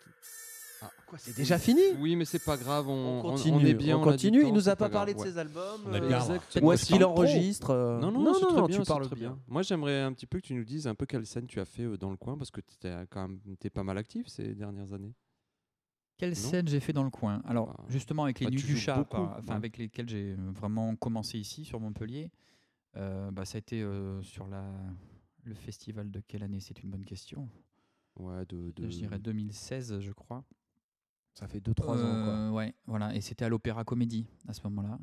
C'est déjà fini Oui, mais c'est pas grave, on, On on- continue. on est bien. on continue. temps, Il nous a pas parlé de ouais. ses albums. On est euh, Où est-ce qu'il enregistre euh, Non, non, très non, bien, tu parles très bien. Moi, j'aimerais un petit peu que tu nous dises un peu quelle scène tu as fait euh, dans le coin, parce que tu étais quand même t'es pas mal actif ces dernières années. Quelle Non. scène j'ai fait dans le coin? Alors, Bah, justement, avec les bah, Nuits du Chat, enfin, ouais. avec lesquels j'ai vraiment commencé ici, sur Montpellier, euh, bah, ça a été sur la, le festival de quelle année? C'est une bonne question. Ouais, de. de... Je dirais 2016, je crois. Ça fait 2-3 ans. Quoi. Euh, Ouais, voilà. Et c'était à l'Opéra Comédie à ce moment-là.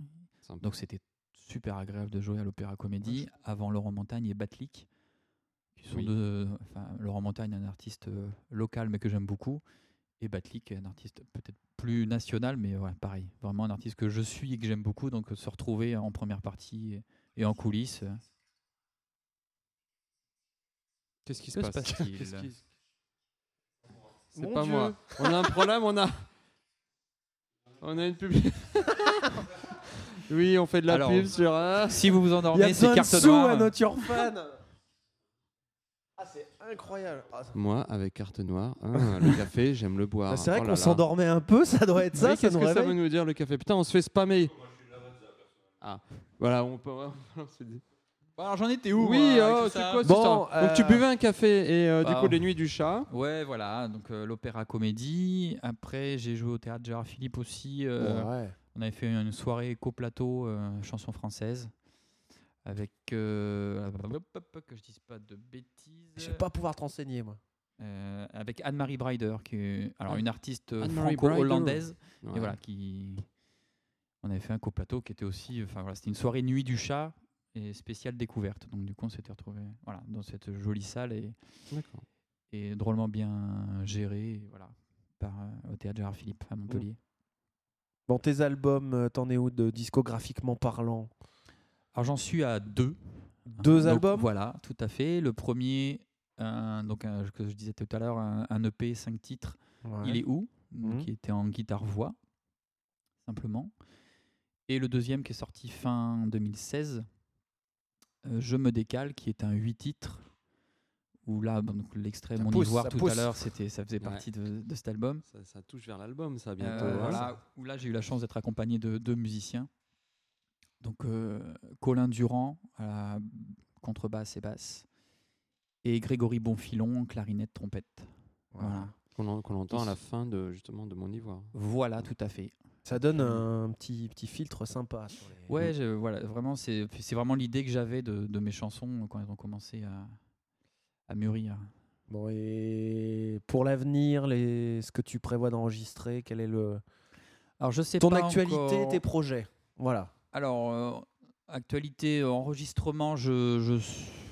Donc c'était super agréable de jouer à l'Opéra Comédie avant Laurent Montagne et Batlik. Qui sont Oui. deux, enfin, Laurent Montagne, un artiste euh, local mais que j'aime beaucoup. Et Batlik, un artiste peut-être plus national, mais ouais, pareil. Vraiment un artiste que je suis et que j'aime beaucoup. Donc euh, se retrouver en première partie et, et en coulisses. Qu'est-ce qui se passe? qui- C'est pas Dieu. moi. On a un problème, on a. On a une pub. oui, on fait de la Alors, pub sur. un. Si vous vous Il y a endormez, c'est carte sous noire. à notre your fan. Ah, c'est incroyable. Ah, ça- Moi, avec carte noire, hein, le café, j'aime le boire. Bah, c'est vrai Oh là qu'on là. s'endormait un peu, ça doit être Oui, ça, ça Qu'est-ce nous que ça veut réveille. nous dire le café? Putain, on se fait spammer. Ah, voilà, on peut. on s'est dit. Bon, alors j'en étais où oui, moi, oh, c'est ça quoi Bon, histoire Donc tu euh, buvais un café et euh, du bah, coup les nuits du chat. Ouais, voilà. Donc euh, l'Opéra Comédie. Après, j'ai joué au théâtre Gérard Philippe aussi. euh, Ouais. On avait fait une soirée co-plateau euh, chanson française avec euh, que je dise pas de bêtises. Je vais pas pouvoir te renseigner, moi. Euh, avec Anne-Marie Breider, qui est alors Ah. une artiste euh, franco-hollandaise. Ouais. Et voilà, qui on avait fait un co-plateau qui était aussi, enfin voilà, c'était une soirée nuit du chat et spéciale découverte. Donc du coup, on s'était retrouvé voilà dans cette jolie salle et, et drôlement bien gérée, voilà, par euh, au théâtre Gérard Philippe à Montpellier. Bon, tes albums, euh, t'en es où de discographiquement parlant? Alors j'en suis à deux. Deux Donc, albums? Voilà, tout à fait. Le premier, un- donc que je disais tout à l'heure, un, un EP, cinq titres. Il est où? Mhm. Qui était en guitare-voix, simplement. Et le deuxième qui est sorti fin 2016, euh, Je me décale, qui est un huit titres. Où là, donc, l'extrait Mon pousse, Ivoire tout pousse. à l'heure, c'était, ça faisait Ouais. partie de, de cet album. Ça, ça touche vers l'album, ça bientôt. Euh, hein. voilà, où là j'ai eu la chance d'être accompagné de deux musiciens. Donc euh, Colin Durand à la contrebasse et basse et Grégory Bonfilon clarinette trompette. Voilà. Qu'on en- qu'on entend à la fin de justement de mon ivoire. Voilà, tout à fait. Ça donne un petit, petit filtre sympa sur les. Ouais, je- voilà, vraiment c'est vraiment l'idée que j'avais de, de mes chansons quand elles ont commencé à, à mûrir. Bon, et pour l'avenir, les... ce que tu prévois d'enregistrer, quel est le. Alors je sais Ton pas actualité, encore- tes projets? Voilà. Alors, euh, actualité, enregistrement, je, je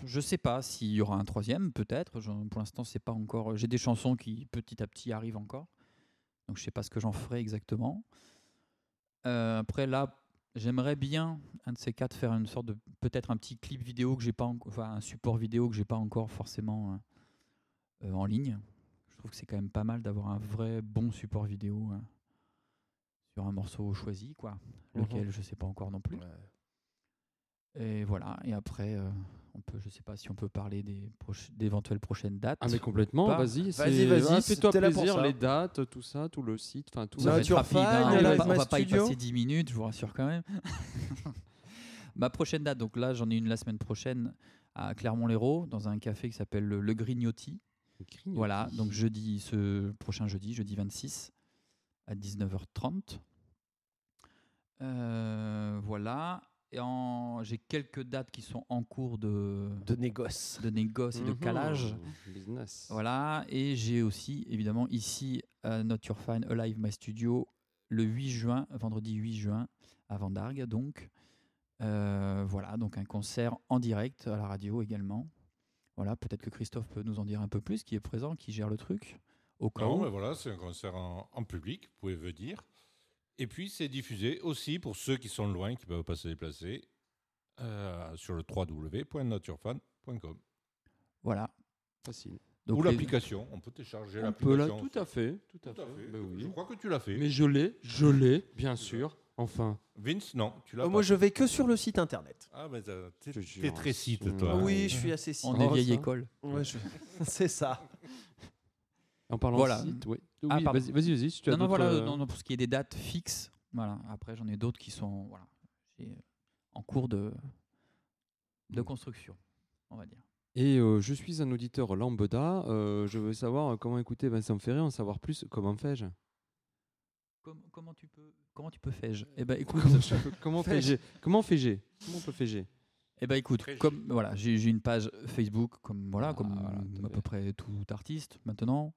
je sais pas s'il y aura un troisième, peut-être. Pour l'instant, c'est pas encore. J'ai des chansons qui petit à petit arrivent encore, donc je sais pas ce que j'en ferai exactement. Euh, après là, J'aimerais bien, un de ces quatre, faire une sorte de peut-être un petit clip vidéo que j'ai pas, en- enfin un support vidéo que j'ai pas encore forcément euh, euh, en ligne. Je trouve que c'est quand même pas mal d'avoir un vrai bon support vidéo euh, sur un morceau choisi, quoi. Lequel je sais pas encore non plus. Et voilà. Et après, on peut, je sais pas si on peut parler des proch- d'éventuelles prochaines dates. Ah mais complètement, vas-y, Vas-y, c'est- vas-y, ah, fais-toi plaisir, ça. les dates, tout ça, tout le site, enfin tout. Ça va être Nature rapide, Fine, hein, on va pas- on My va pas y passer 10 minutes, je vous rassure quand même. Ma prochaine date, donc là j'en ai une la semaine prochaine à Clermont-Lérault dans un café qui s'appelle le, Le Grignotti. Voilà, donc jeudi, ce prochain jeudi, jeudi 26 à 19h30. Euh, voilà. J'ai quelques dates qui sont en cours de, De négoce. de négoce et de Mhm, calage. Business. Voilà, et j'ai aussi, évidemment, ici à Not Your Fine Alive My Studio, le 8 juin, vendredi 8 juin, à Vendargue, donc. Euh, voilà, donc un concert en direct à la radio également. Voilà, peut-être que Christophe peut nous en dire un peu plus, qui est présent, qui gère le truc, au cas Non, où. mais voilà, c'est un concert en, en public, vous pouvez venir. Et puis, c'est diffusé aussi pour ceux qui sont loin, qui ne peuvent pas se déplacer, euh, sur le www.naturefan.com. Voilà. Facile. Donc Ou les- l'application, on peut télécharger On peut là, l'application. tout à fait, tout à Tout à fait. fait. Ben oui. Je crois que tu l'as fait. Mais je l'ai, je l'ai, bien sûr. Enfin. Vince, non, tu l'as Oh, pas. moi, je vais que sur le site internet. Ah, mais t'as- t'es Je jure. t'es très site, toi. Ah oui, je suis assez site. on Oh, est vieille ça. école. Ouais, je- C'est ça. En parlant Voilà. de site, oui. Ah, Oui, vas-y, vas-y, vas-y, si tu as Non, voilà, euh, non, non, pour ce qui est des dates fixes, voilà. Après, j'en ai d'autres qui sont voilà, j'ai- en cours de, de Mm. construction, on va dire. Et euh, je suis un auditeur lambda. euh, je veux savoir euh, comment écouter Vincent Ferré, en savoir plus. Comment fais-je? Com- comment tu peux, comment tu peux fais-je? Eh ben, écoute, Comment fais-je? Comment fais-je? Comment on peut faire Eh ben écoute, comme voilà, j'ai une page Facebook comme voilà, Ah, comme voilà, à peu près tout artiste maintenant.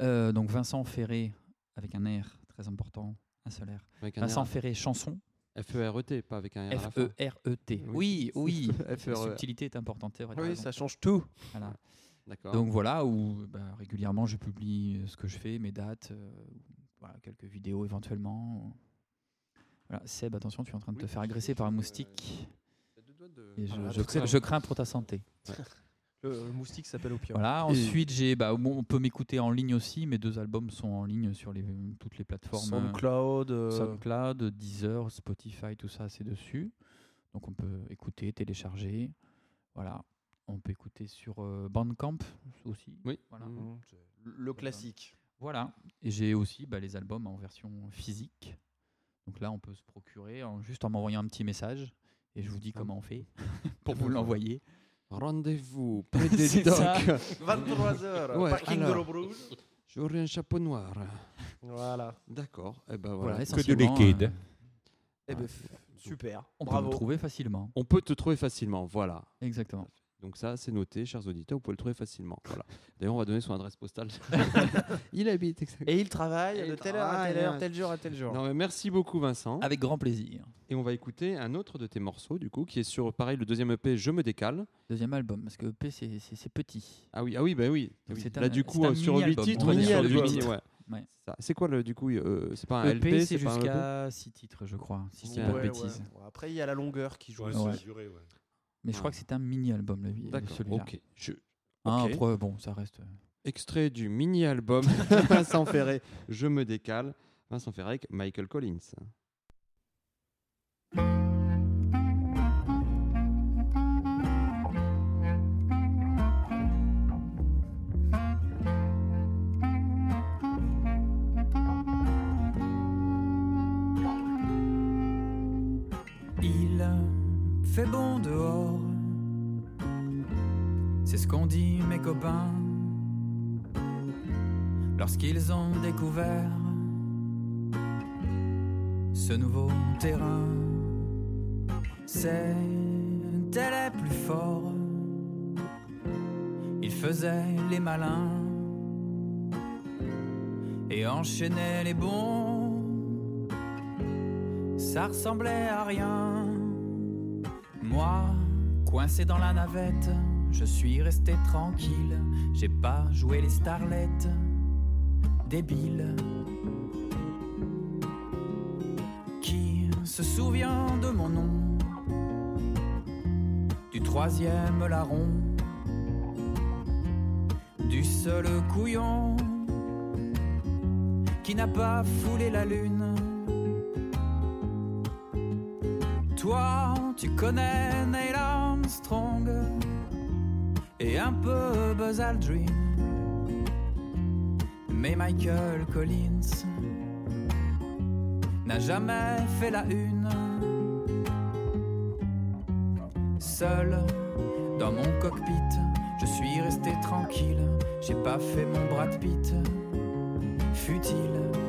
Euh, donc Vincent Ferré avec un R très important, un seul R. Avec un Vincent R. Ferré chanson, F-E-R-E-T, pas avec un R à la F fin. E R E T. Oui. Oui, La subtilité est importante, vrai. Oui, ça change tout. Voilà. Donc voilà, où bah, régulièrement je publie euh, ce que je fais, mes dates, euh, voilà, quelques vidéos éventuellement. Voilà, Seb, attention, tu es en train de te faire agresser par un moustique. Et je, Voilà, je crains, c'est- je crains pour ta santé. le moustique s'appelle Opium. Voilà, ensuite, j'ai, bah, bon, on peut m'écouter en ligne aussi. Mes deux albums sont en ligne sur les, toutes les plateformes. euh, SoundCloud. euh, SoundCloud, Deezer, Spotify, tout ça, c'est dessus. Donc on peut écouter, télécharger. Voilà. On peut écouter sur euh, Bandcamp aussi. Oui. Voilà. Mm. mmh, Le classique. Voilà. Et j'ai aussi bah, les albums en version physique. Donc là, on peut se procurer en, juste en m'envoyant un petit message. Et je vous dis comment on fait pour vous l'envoyer. Rendez-vous près des C'est docks. ça. 23h, Ouais, parking de alors. Robrouge. J'aurai un chapeau noir. Voilà. D'accord. Et ben Voilà, voilà. essentiellement, liquide. euh, Eh ben, f- super. on peut Bravo. le trouver facilement. On peut te trouver facilement. Voilà. Exactement. Donc ça, c'est noté, chers auditeurs, vous pouvez le trouver facilement. Voilà. D'ailleurs, on va donner son adresse postale. il habite exactement. Et il travaille Et de il telle heure à telle heure, tel jour à tel jour. Non, mais merci beaucoup, Vincent. Avec grand plaisir. Et on va écouter un autre de tes morceaux, du coup, qui est sur, pareil, le deuxième EP, Je me décale. Deuxième album, parce que EP, c'est- c'est c'est petit. Ah oui, ah oui, bah oui. Donc Oui. c'est Là, un- du coup, c'est un euh, sur 8 mini-album. titres, On est sur sur le le 8 huit titres. titres. Ouais. Ouais. Ça. C'est quoi, le, du coup euh, C'est pas un EP, LP, c'est c'est pas un EP jusqu'à 6 titres, je crois, si Ouais, pas de Ouais, bêtises. Après, il y a la longueur qui joue. Ouais, Mais je crois que c'est un mini-album, celui-là. ok. Je... Ok. après, bon, ça reste... Extrait du mini-album Vincent Ferré, Je me décale. Vincent Ferré avec Michael Collins. Il fait bon ce qu'ont dit mes copains lorsqu'ils ont découvert ce nouveau terrain. C'était les plus forts. Ils faisaient les malins et enchaînaient les bons ça ressemblait à rien. Moi, coincé dans la navette, je suis resté tranquille. J'ai pas joué les starlettes, débile. Qui se souvient de mon nom, du troisième larron, du seul couillon qui n'a pas foulé la lune? Toi, tu connais Neil Armstrong un peu Buzz Aldrin, mais Michael Collins n'a jamais fait la une. Seul dans mon cockpit, je suis resté tranquille. J'ai pas fait mon Brad Pitt futile.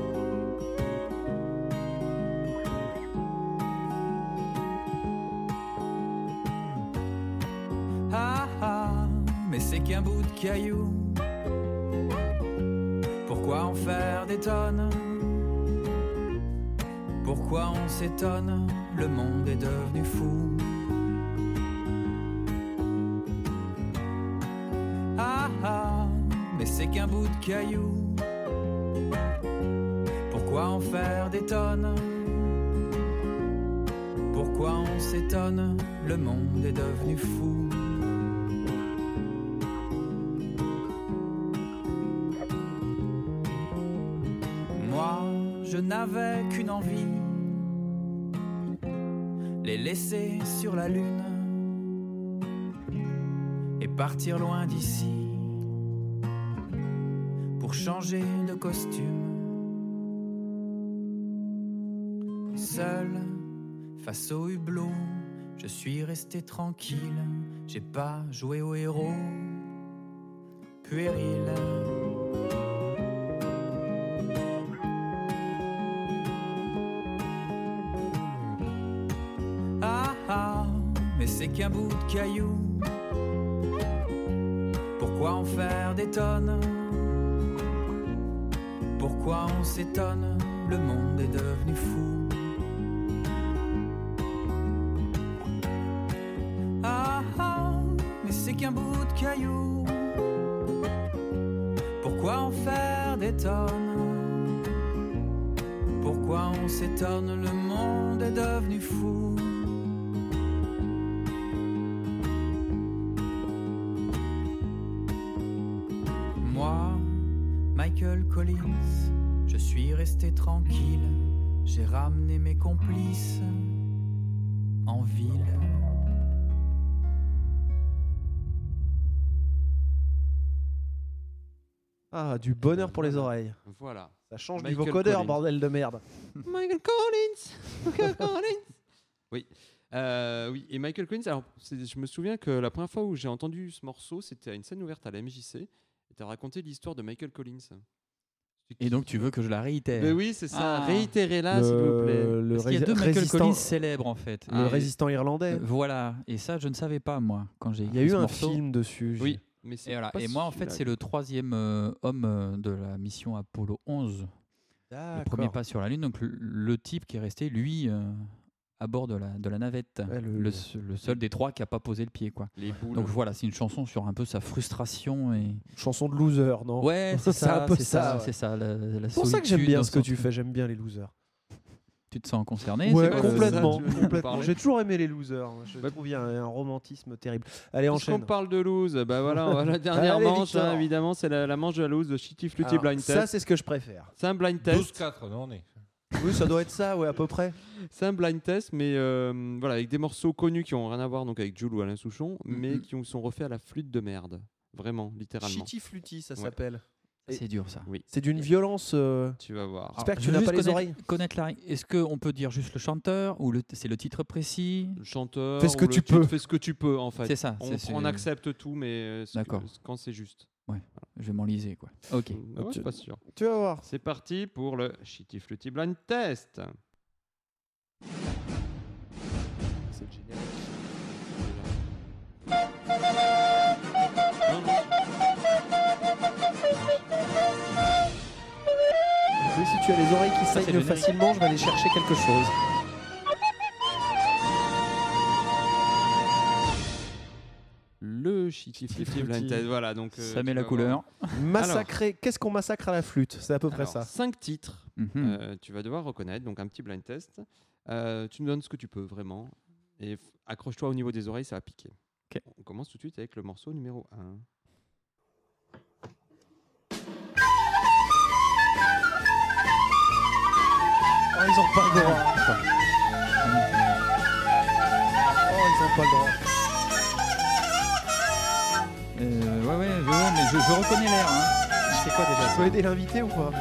Pourquoi en faire des tonnes? Pourquoi on s'étonne? Le monde est devenu fou. Ah ah, mais c'est qu'un bout de caillou. Pourquoi en faire des tonnes? Pourquoi on s'étonne? Le monde est devenu fou. Je n'avais qu'une envie, les laisser sur la lune et partir loin d'ici pour changer de costume. Seul face au hublot, je suis resté tranquille, j'ai pas joué au héros puéril. C'est qu'un bout de caillou. Pourquoi en faire des tonnes? Pourquoi on s'étonne? Le monde est devenu fou. Ah ah, mais c'est qu'un bout de caillou. Pourquoi en faire des tonnes? Pourquoi on s'étonne? Le monde est devenu fou. Tranquille. J'ai ramené mes complices en ville. Ah, du bonheur pour les oreilles. Voilà. Ça change Michael du vocodeur, Collins. bordel de merde. Michael Collins Michael Collins Oui. Euh, oui, et Michael Collins, alors je me souviens que la première fois où j'ai entendu ce morceau, c'était à une scène ouverte à la MJC. Et tu as raconté l'histoire de Michael Collins. Et donc tu veux que je la réitère Mais oui, c'est ça. Ah. Réitérez-la, s'il vous plaît. le, Parce qu'il y a deux Michael résistant, Collins célèbres en fait. le Et- résistant irlandais. euh, Voilà, et ça je ne savais pas moi quand j'ai Il y a eu un morceau. film dessus. Oui, mais c'est Et, voilà. et moi en fait c'est le troisième euh, homme euh, de la mission Apollo 11, le premier pas sur la Lune. Donc le, le type qui est resté lui euh, à bord de la, de la navette, Ouais, le- le, se- le seul des trois qui a pas posé le pied quoi. Les boules. Donc voilà, c'est une chanson sur un peu sa frustration et Chanson de loser, non? Ouais c'est ça, un peu c'est ça, ça, ouais. c'est ça. C'est pour ça que j'aime bien ce que tu fais. J'aime bien les losers. Tu te sens concerné Ouais, complètement. ça, complètement. J'ai toujours aimé les losers. Je Bah, trouve qu'il y a un, un romantisme terrible. Allez, enchaîne. parle de lose, bah voilà, on va- la dernière Allez, manche, hein, évidemment, c'est la, la manche de la lose de Shitty Flutty Alors, Blind ça, Test. c'est ce que je préfère. C'est un blind test. 12-4, non, on est. Oui, ça doit être ça, ouais, à peu près. C'est un blind test, mais euh, voilà, avec des morceaux connus qui ont rien à voir donc avec Jules ou Alain Souchon, mais Mhm. qui ont- sont refaits à la flûte de merde. Vraiment, littéralement. Shitty Flutty, ça Ouais. s'appelle. C'est dur ça. C'est d'une violence. euh, Tu vas voir. J'espère que tu n'as pas les oreilles. Connaître la... Est-ce qu'on peut dire juste le chanteur ou le... c'est le titre précis? Le chanteur, Fais ce que tu peux. Fais ce que tu peux, en fait. C'est ça. On, on accepte tout, mais euh, ce que- D'accord. quand c'est juste. Je vais m'enliser quoi. Ok. Ouais, je suis pas sûr. Tu vas voir. C'est parti pour le Shitty Flutty Blind Test. C'est génial. Oui, si tu as les oreilles qui saignent facilement, je vais aller chercher quelque chose. Voilà, donc. euh, ça met la couleur. Massacrer. Qu'est-ce qu'on massacre à la flûte? C'est à peu près Alors, ça. Cinq titres. Mhm. Euh, tu vas devoir reconnaître, donc un petit blind test. Euh, tu nous donnes ce que tu peux, vraiment. Et accroche-toi au niveau des oreilles, ça va piquer. On commence tout de suite avec le morceau numéro 1. Oh, ils ont pas le droit. Oh, ils ont pas le droit. Euh, ouais, ouais, je, ouais, mais je, je reconnais l'air. Hein. C'est quoi déjà Tu peux aider l'invité ou pas?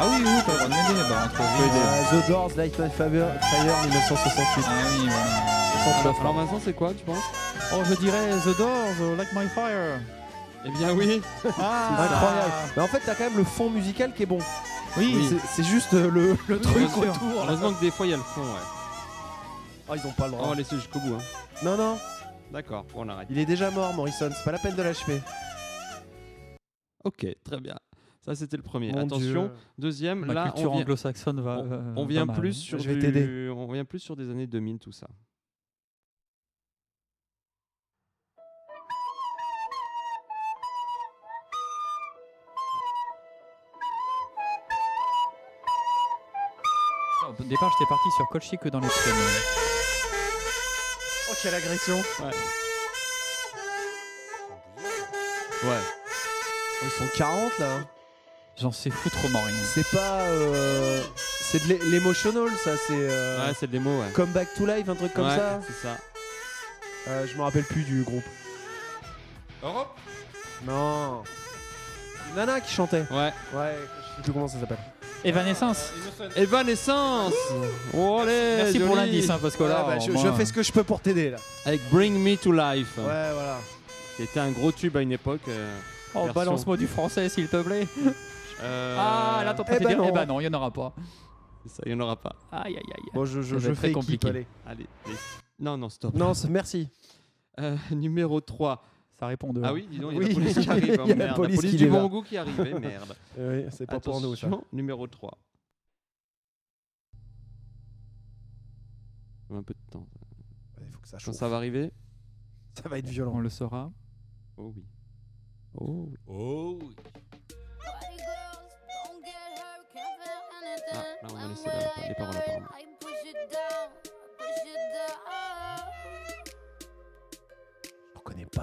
Ah oui, oui, t'as le droit de m'aider. Bah, entre Euh, The Doors, Light My Fire, Fire 1968. Ah oui, voilà. Alors, alors Vincent, c'est quoi, tu penses? Oh, je dirais The Doors, uh, Like My Fire. Eh bien oui. Ah, Incroyable. Mais en fait, t'as quand même le fond musical qui est bon. Oui, C'est- C'est juste euh, le, le truc sûr. autour. là. Heureusement que des fois, il y a le fond, ouais. Oh, ils ont pas le On droit. va laisser jusqu'au bout. Hein. Non, non, D'accord, on arrête. il est déjà mort, Morrison. C'est pas la peine de l'achever. Ok, très bien. Ça, c'était le premier. Mon Attention, Dieu. deuxième, ma là, culture on vient, anglo-saxonne va. on- euh, on vient plus sur Je vais du- t'aider. on vient plus sur des années 2000, tout ça. Au départ, j'étais parti sur Colchi que dans les trains. Quelle agression. Ouais. Oh, ils sont 40 là. J'en sais foutrement rien. C'est pas. euh, C'est de l'e- l'emotional, ça. C'est. euh, Ouais, c'est démo, ouais. Come Back to Life, un truc comme Ouais, ça. C'est ça. Euh, je me rappelle plus du groupe. Europe? Non. Nana qui chantait. Ouais. Ouais, je sais plus comment ça s'appelle. Evanescence. Evanescence Oh, allez, Merci pour joli. l'indice, hein, parce que là, Ouais, bah, je, fais ce que je peux pour t'aider là. Avec Bring Me to Life, Ouais, voilà. qui était un gros tube à une époque. euh, Oh, balance-moi du français, s'il te plaît. euh, Ah, là, t'es en train eh de dire, non. eh ben non, il n'y en aura pas. Ça, il n'y en aura pas. Aïe, aïe, aïe. Bon, je, fais compliqué. compliqué. Allez, allez. Non, non, stop. Non, merci. Euh, numéro 3. Ça répond de. Ah oui, dis donc, il y a Oui, la police qui arrive. oh, il y a la merde. police qui du les va. bon goût qui arrive. eh, merde. Oui, c'est pas pour nous ça. Attention, numéro 3. Un peu de temps. Il faut que ça Quand chauffe. ça va arriver Ça va être On violent. le saura. Oh oui. Oh oui. Oh oui. Ah, là, on va laisser la- les paroles apparemment.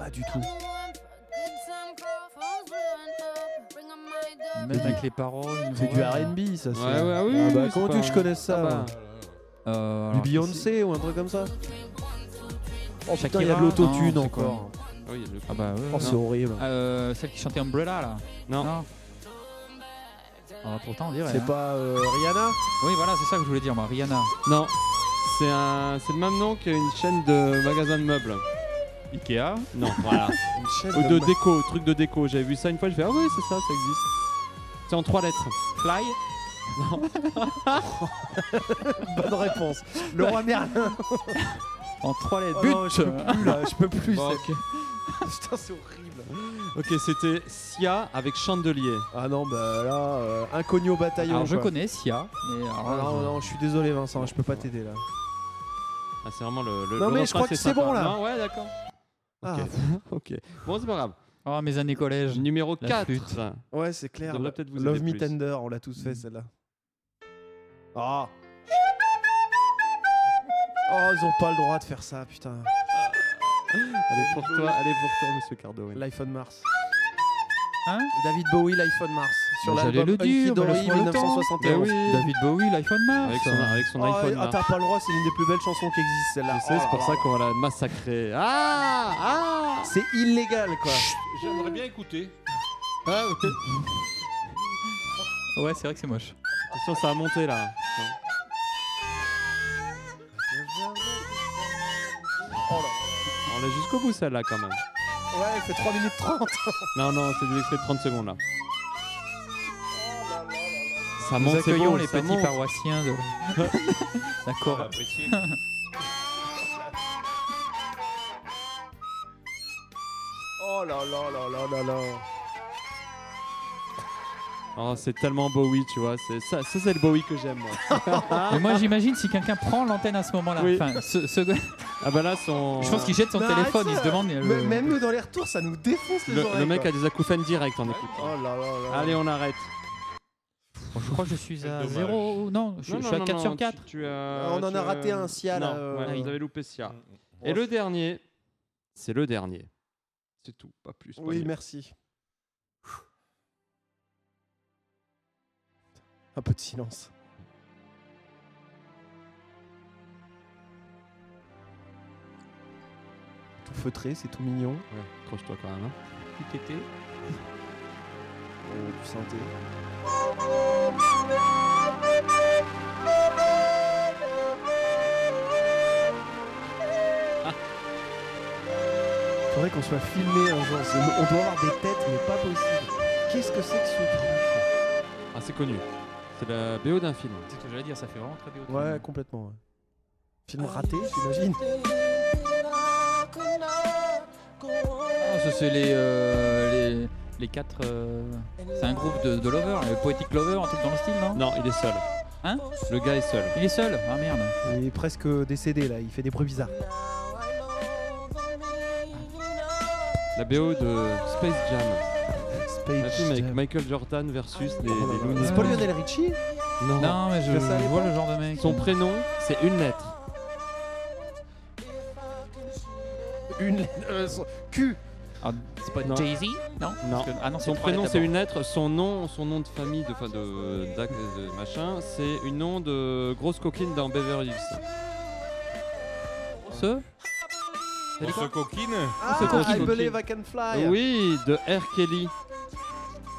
Pas du tout. Même avec les paroles. C'est ouais. du R&B ça. c'est- Ouais, ouais, oui, Ah bah, oui, comment c'est tu veux que pas- je connaisse ça Ah bah. moi Euh, Du alors, Beyoncé ou un truc comme ça Oh putain, il y a de Shakira l'autotune Non, c'est quoi encore. Ah oui, le- Ah bah ouais. Oh, c'est horrible. Euh, celle qui chantait Umbrella là. Non. Ah, pourtant on dirait. C'est hein. pas euh, Rihanna Oui, voilà, c'est ça que je voulais dire, moi. Rihanna. Non. C'est un... c'est le même nom qu'une chaîne de magasins de meubles. Ikea. Non, voilà. Ou de déco, truc de déco. J'avais vu ça une fois, je fais Ah oui, c'est ça, ça existe. C'est en trois lettres. Fly. Bonne réponse. Le roi Merlin. En trois lettres. Oh But. non, je peux plus là, je peux plus. Bon. Putain, c'est horrible. Ok, c'était Sia avec Chandelier. Ah non, bah là, euh, inconnu au bataillon. Alors je quoi. connais Sia, mais alors Ah non, je- non, je suis désolé Vincent, je peux pas t'aider là. Ah, c'est vraiment le. le Non, le mais je crois que c'est bon, là. Non, ouais, d'accord. Ah, Ok. ok. Bon, c'est pas grave. Oh, mes années collège. Numéro La 4. flûte. ouais, c'est clair. devrait peut-être vous Love aider Me plus. Tender, on l'a tous fait celle-là. Ah. Oh, ils ont pas le droit de faire ça, putain. Allez pour toi, allez pour toi, Monsieur Cardo. Life on Mars. Hein David Bowie, Life on Mars. Sur l'album le dire, mais Dory laisse-moi le temps. 1971. Mais oui. David Bowie, l'iPhone Mars. Avec son, avec son Oh, iPhone. ah, t'as pas le droit, c'est l'une des plus belles chansons qui existent celle-là. Je sais, Oh c'est pour là ça qu'on va la massacrer. Ah Ah C'est illégal quoi. J'aimerais bien écouter. Ah, ok. Ouais, c'est vrai que c'est moche. Attention, ça a monté là. On est jusqu'au bout celle-là quand même. Ouais, elle fait 3 minutes 30. Non, non, c'est des extraits de 30 secondes là. Ça Nous monte, c'est accueillons bon, les ça petits monte. paroissiens de. D'accord. Apprécié. Oh là là là là là là. Oh, c'est tellement Bowie, tu vois. C'est ça, ça c'est le Bowie que j'aime moi. Mais moi, j'imagine si quelqu'un prend l'antenne à ce moment-là. Oui. Enfin, ce- ce- Ah bah là, son. Je pense qu'il jette son Mais téléphone, arrête il se ça. demande. mais le- Même nous dans les retours, ça nous défonce les le, oreilles. le mec quoi. a des acouphènes directs en écoute. Oh là là là. Allez, on arrête. Bon, je crois que je suis à Dommage. 0. Non, je, je suis à 4 sur 4. Tu, tu as, Ah, on en tu a as- raté un, Sia, là, Non, euh, ouais, Ah oui. vous avez loupé Sia. Mm. Et le dernier, c'est le dernier. C'est tout, pas plus. pas Oui, mieux. merci. Un peu de silence. Tout feutré, c'est tout mignon. Ouais, accroche-toi quand même. hein. Oh, du synthé. Faudrait qu'on soit filmé un jour. C'est- On doit avoir des têtes, mais pas possible. Qu'est-ce que c'est que ce truc Ah, c'est connu. C'est la BO d'un film. C'est ce que j'allais dire, ça fait vraiment très bien. Ouais, complètement. ouais. Film raté, j'imagine. Ah, ça, c'est les, euh, les, les quatre. euh, C'est un groupe de, de lovers, le Poetic Lover, un truc dans le style, non? Non, il est seul. Hein? Le gars est seul. Il est seul? Ah merde. Il est presque décédé là, il fait des bruits bizarres. La BO de Space Jam. Un Space film avec Jam. Michael Jordan versus les, les. Looney C'est pas Tunes. Lionel Richie? Non. Non, mais je, Je savais je vois le genre de mec. Son prénom, c'est une lettre. Une euh, son- Q Ah, c'est pas Non. Jay-Z Non? Non. Parce que- Ah non, Son prénom c'est une lettre, son nom, son nom de famille de, enfin, de, d'ac- de machin, c'est une nom de grosse coquine dans Beverly Hills. Ce? On se coquine? Ah, I Coquine Believe I Can Fly Oui, de R. Kelly.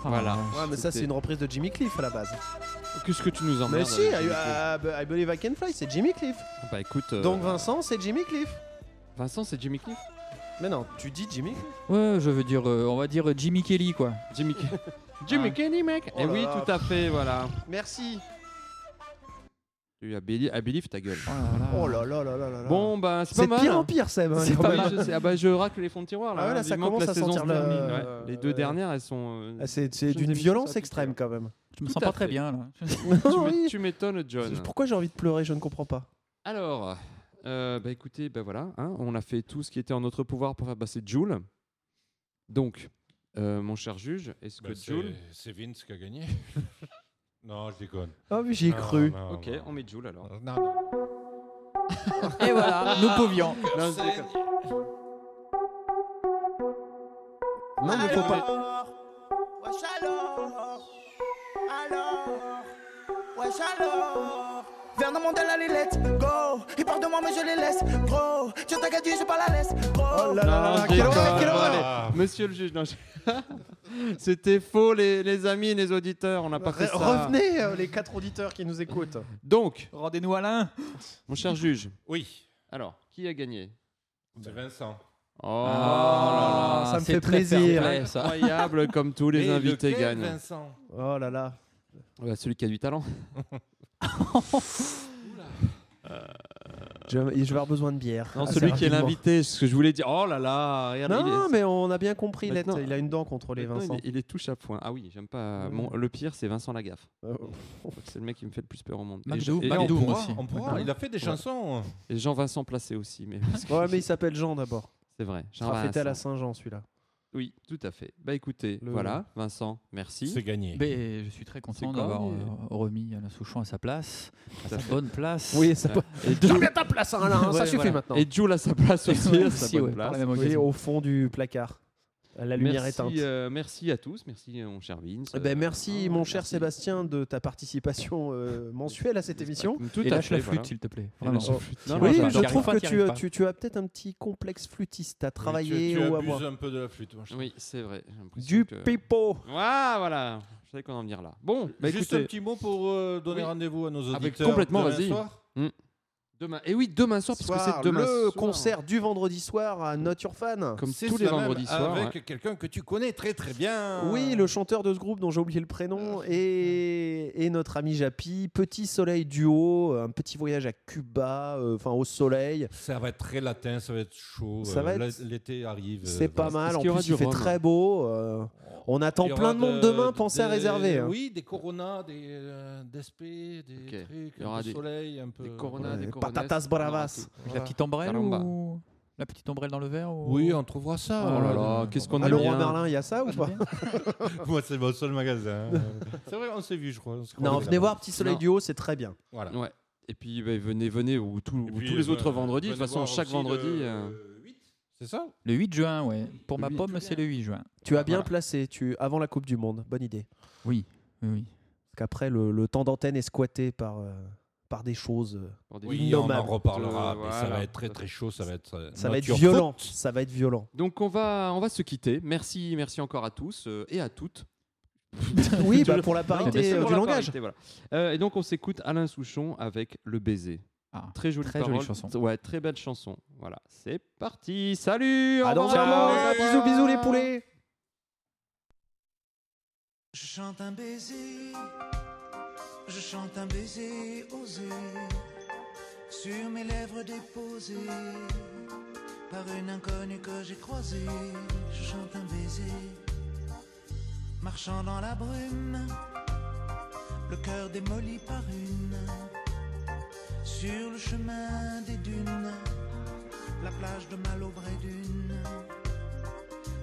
Ah, Voilà. Ouais, mais ça c'est une reprise de Jimmy Cliff à la base. Qu'est-ce que tu nous emmerdes Mais si, avec I, Jimmy Cliff I- I Believe I Can Fly, c'est Jimmy Cliff. Bah écoute, euh, Donc Vincent, c'est Jimmy Cliff. Vincent c'est Jimmy Cliff? Mais non, tu dis Jimmy. Ouais, je veux dire, euh, on va dire Jimmy Kelly, quoi. Jimmy Kelly. Jimmy Ah. Kelly mec Oh Et là oui, là. tout à fait, voilà. Merci. Tu as Billy, à Believe ta gueule. Oh là là là là là là. Bon bah c'est c'est pas de mal. pire hein. en pire, Seb. hein, C'est quand pas mal, je sais. Ah bah je racle les fonds de tiroir là. Ah ouais, là, hein, ça vivement que commence la à saison sentir se le- termine, ouais. euh, Les deux dernières elles sont. euh, Ah, c'est c'est Je d'une violence ça tout à extrême l'heure. quand même. Je me Tout sens à pas très fait. bien, là. tu m'é- Oui. tu m'étonnes John. Pourquoi j'ai envie de pleurer Je ne comprends pas. Alors, euh, bah écoutez, bah voilà, hein, on a fait tout ce qui était en notre pouvoir pour faire passer Joule. Donc, euh, mon cher juge, est-ce Bah, que c'est- Joule C'est Vince qui a gagné. non, je déconne. Ah oui, j'y ai cru. non, Ok, non. on met Joule alors. Non, non. Et voilà, nous pouvions. Non, je déconne. Non, mais faut pas. Alors, wesh alors, alors, wesh alors. Vernon Mandel, allez, let's go. Ils parlent de moi, mais je les laisse, gros. Tu t'as dit, j'ai pas la laisse, gros. Oh là là je quelle horreur. Ah, Monsieur le juge, non, je- c'était faux les, les amis et les auditeurs, on n'a pas fait ça. Revenez, euh, les quatre auditeurs qui nous écoutent. Donc, Rendez-nous Alain. mon cher juge, Oui, alors, qui a gagné? C'est Vincent. Oh Ah, là là, ça me fait très plaisir. play, ça. incroyable comme tous les Et invités gagnent. Vincent? Oh là là. Ouais, celui qui a du talent. Je, vais avoir besoin de bière. Non, assez celui qui est rapidement. l'invité, ce que je voulais dire. Oh là là, regarde, il Non, est- mais on a bien compris. Maintenant- Il a une dent contre les Maintenant, Vincent. Il est, il est touche à point. Ah oui, j'aime pas. Ouais. Mon- le pire, c'est Vincent Lagaffe. Oh. C'est le mec qui me fait le plus peur au monde. Et, McDo, et- Et on McDo, et- pourra, aussi. on pourra. Il a fait des chansons. et Jean-Vincent Placé aussi. Mais Ouais, mais il s'appelle Jean d'abord. c'est vrai. Il sera fêté à la. Saint-Jean, celui-là. Oui, tout à fait. Bah écoutez, Le- voilà, Vincent, merci. C'est gagné. Mais je suis très content d'avoir euh, remis Alain Souchon à sa place, à sa fait. bonne place. Oui, ça. Et bien ta place, hein, Alain, ça Ouais, suffit voilà. maintenant. et Jules à sa place aussi, à sa bonne ouais, place. Oui, au fond du placard. À La lumière merci, éteinte. euh, merci à tous, merci euh, mon cher Vince. Eh ben, Euh, merci, ah, mon cher merci. Sébastien, de ta participation euh, mensuelle à cette émission. Tout Et à lâche fait, la flûte, voilà. s'il te plaît. Vraiment. Non, oui, non, je trouve pas, que tu as, tu, tu peut-être un petit complexe flûtiste à tu, travailler tu ou à abuses voir. un peu de la flûte. moi, je Oui, c'est vrai. Du que- pipeau. Ah, voilà. Je savais qu'on en venir là. Bon, bah Juste écoutez, un petit mot pour euh, donner Oui. rendez-vous à nos auditeurs. Avec- complètement, vas-y. Demain. Et oui, demain soir, parce que Soir, c'est demain le soir. concert du vendredi soir à Not Your Fan. Comme C'est tous les vendredis soirs. Avec ouais. quelqu'un que tu connais très très bien. Oui, le chanteur de ce groupe dont j'ai oublié le prénom et, et notre ami Japi, Petit Soleil Duo, un petit voyage à Cuba, euh, enfin au soleil. Ça va être très latin, ça va être chaud. Ça euh, va être- l'é- L'été arrive. C'est euh, pas voilà. mal, en plus il fait rhum très beau. euh, on attend plein de monde de- demain, pensez à des- réserver. hein. Oui, des Coronas, des euh, des Ok. trucs, Il y aura un peu des- soleil, un peu. Des Coronas, Ouais, des des Coronas, patatas bravas. la petite ombrelle ou La petite ombrelle dans le verre ou... Oui, on trouvera ça. Oh là là, qu'est-ce qu'on aime le roi. Merlin, il y a ça ou pas Moi, c'est mon seul magasin. c'est vrai, on s'est vu, je crois. Non, venez voir Petit Soleil du Haut, c'est très bien. Voilà. Ouais. Et puis bah, venez, venez, ou, tout- Et ou puis, tous les euh, autres vendredis. De toute façon, chaque vendredi. le- euh, le 8, C'est ça? Le 8 juin, ouais. Pour Le ma 8. pomme, c'est le 8 juin. Tu as bien Voilà. placé, tu avant la Coupe du Monde. Bonne idée. Oui, oui, oui. Parce qu'après, le, le temps d'antenne est squatté par, euh, par des choses. euh, Oui, on en reparlera. Euh, mais ça voilà. va être très très chaud. Ça va être. euh, Ça va être violent. forte. Ça va être violent. Donc on va, on va se quitter. Merci, merci encore à tous euh, et à toutes. Oui, bah, pour la Non, parité euh, pour du la langage. parité, voilà. Euh, et donc on s'écoute Alain Souchon avec Le baiser. Ah, Très jolie très parole. jolie chanson. Ouais, très belle chanson. Voilà, c'est parti. Salut. À dans un. Bisous, bisous les poulets. Je chante un baiser, je chante un baiser osé sur mes lèvres déposées par une inconnue que j'ai croisée. Je chante un baiser, marchant dans la brume, le cœur démoli par une, sur le chemin des dunes, la plage de Malaubré d'une,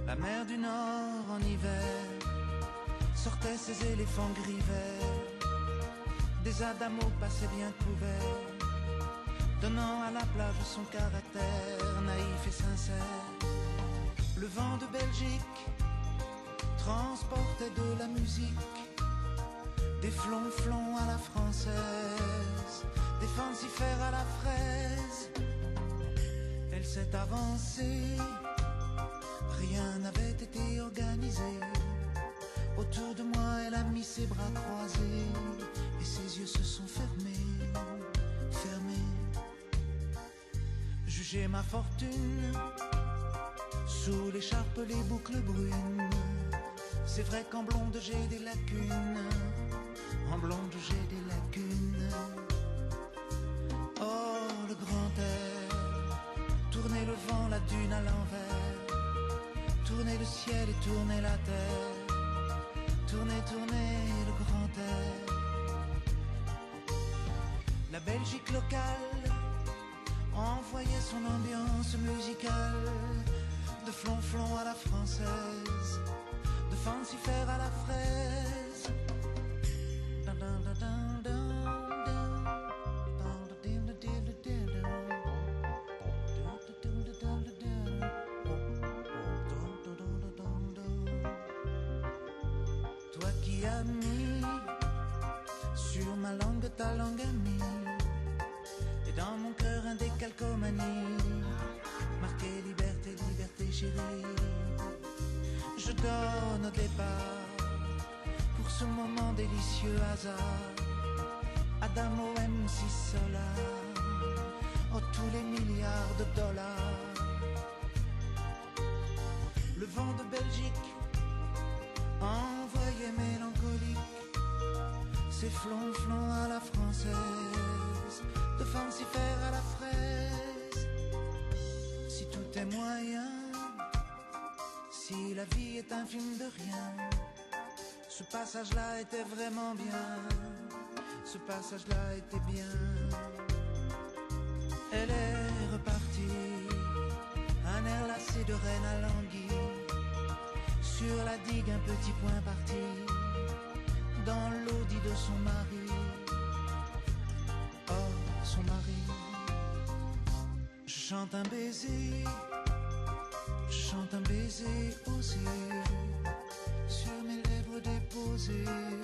la mer du Nord en hiver sortaient ces éléphants gris verts. Des adamos passaient bien couverts, donnant à la plage son caractère naïf et sincère. Le vent de Belgique transportait de la musique, des flonflons à la française, des fancifères à la fraise. Elle s'est avancée, rien n'avait été organisé. Autour de moi, elle a mis ses bras croisés et ses yeux se sont fermés, fermés. Jugez ma fortune sous l'écharpe, les boucles brunes. C'est vrai qu'en blonde j'ai des lacunes, en blonde j'ai des lacunes. Oh, le grand air, tournez le vent, la dune à l'envers, tournez le ciel et tournez la terre. Tournez, tournez le grand air. La Belgique locale envoyait son ambiance musicale de flonflon à la française, de fancifère à la fraise. Dun, dun, dun, dun, dun, dun. Chérie Je donne au départ Pour ce moment délicieux hasard. Adamo MC Solar Oh tous les milliards de dollars. Le vent de Belgique envoyé mélancolique, c'est flonflon à la française, un film de rien, ce passage-là était vraiment bien, ce passage-là était bien. Elle est repartie, un air lassé de reine à l'anguille. Sur la digue, un petit point parti dans l'audit de son mari. Oh, son mari. Chante un baiser, chante un baiser osé music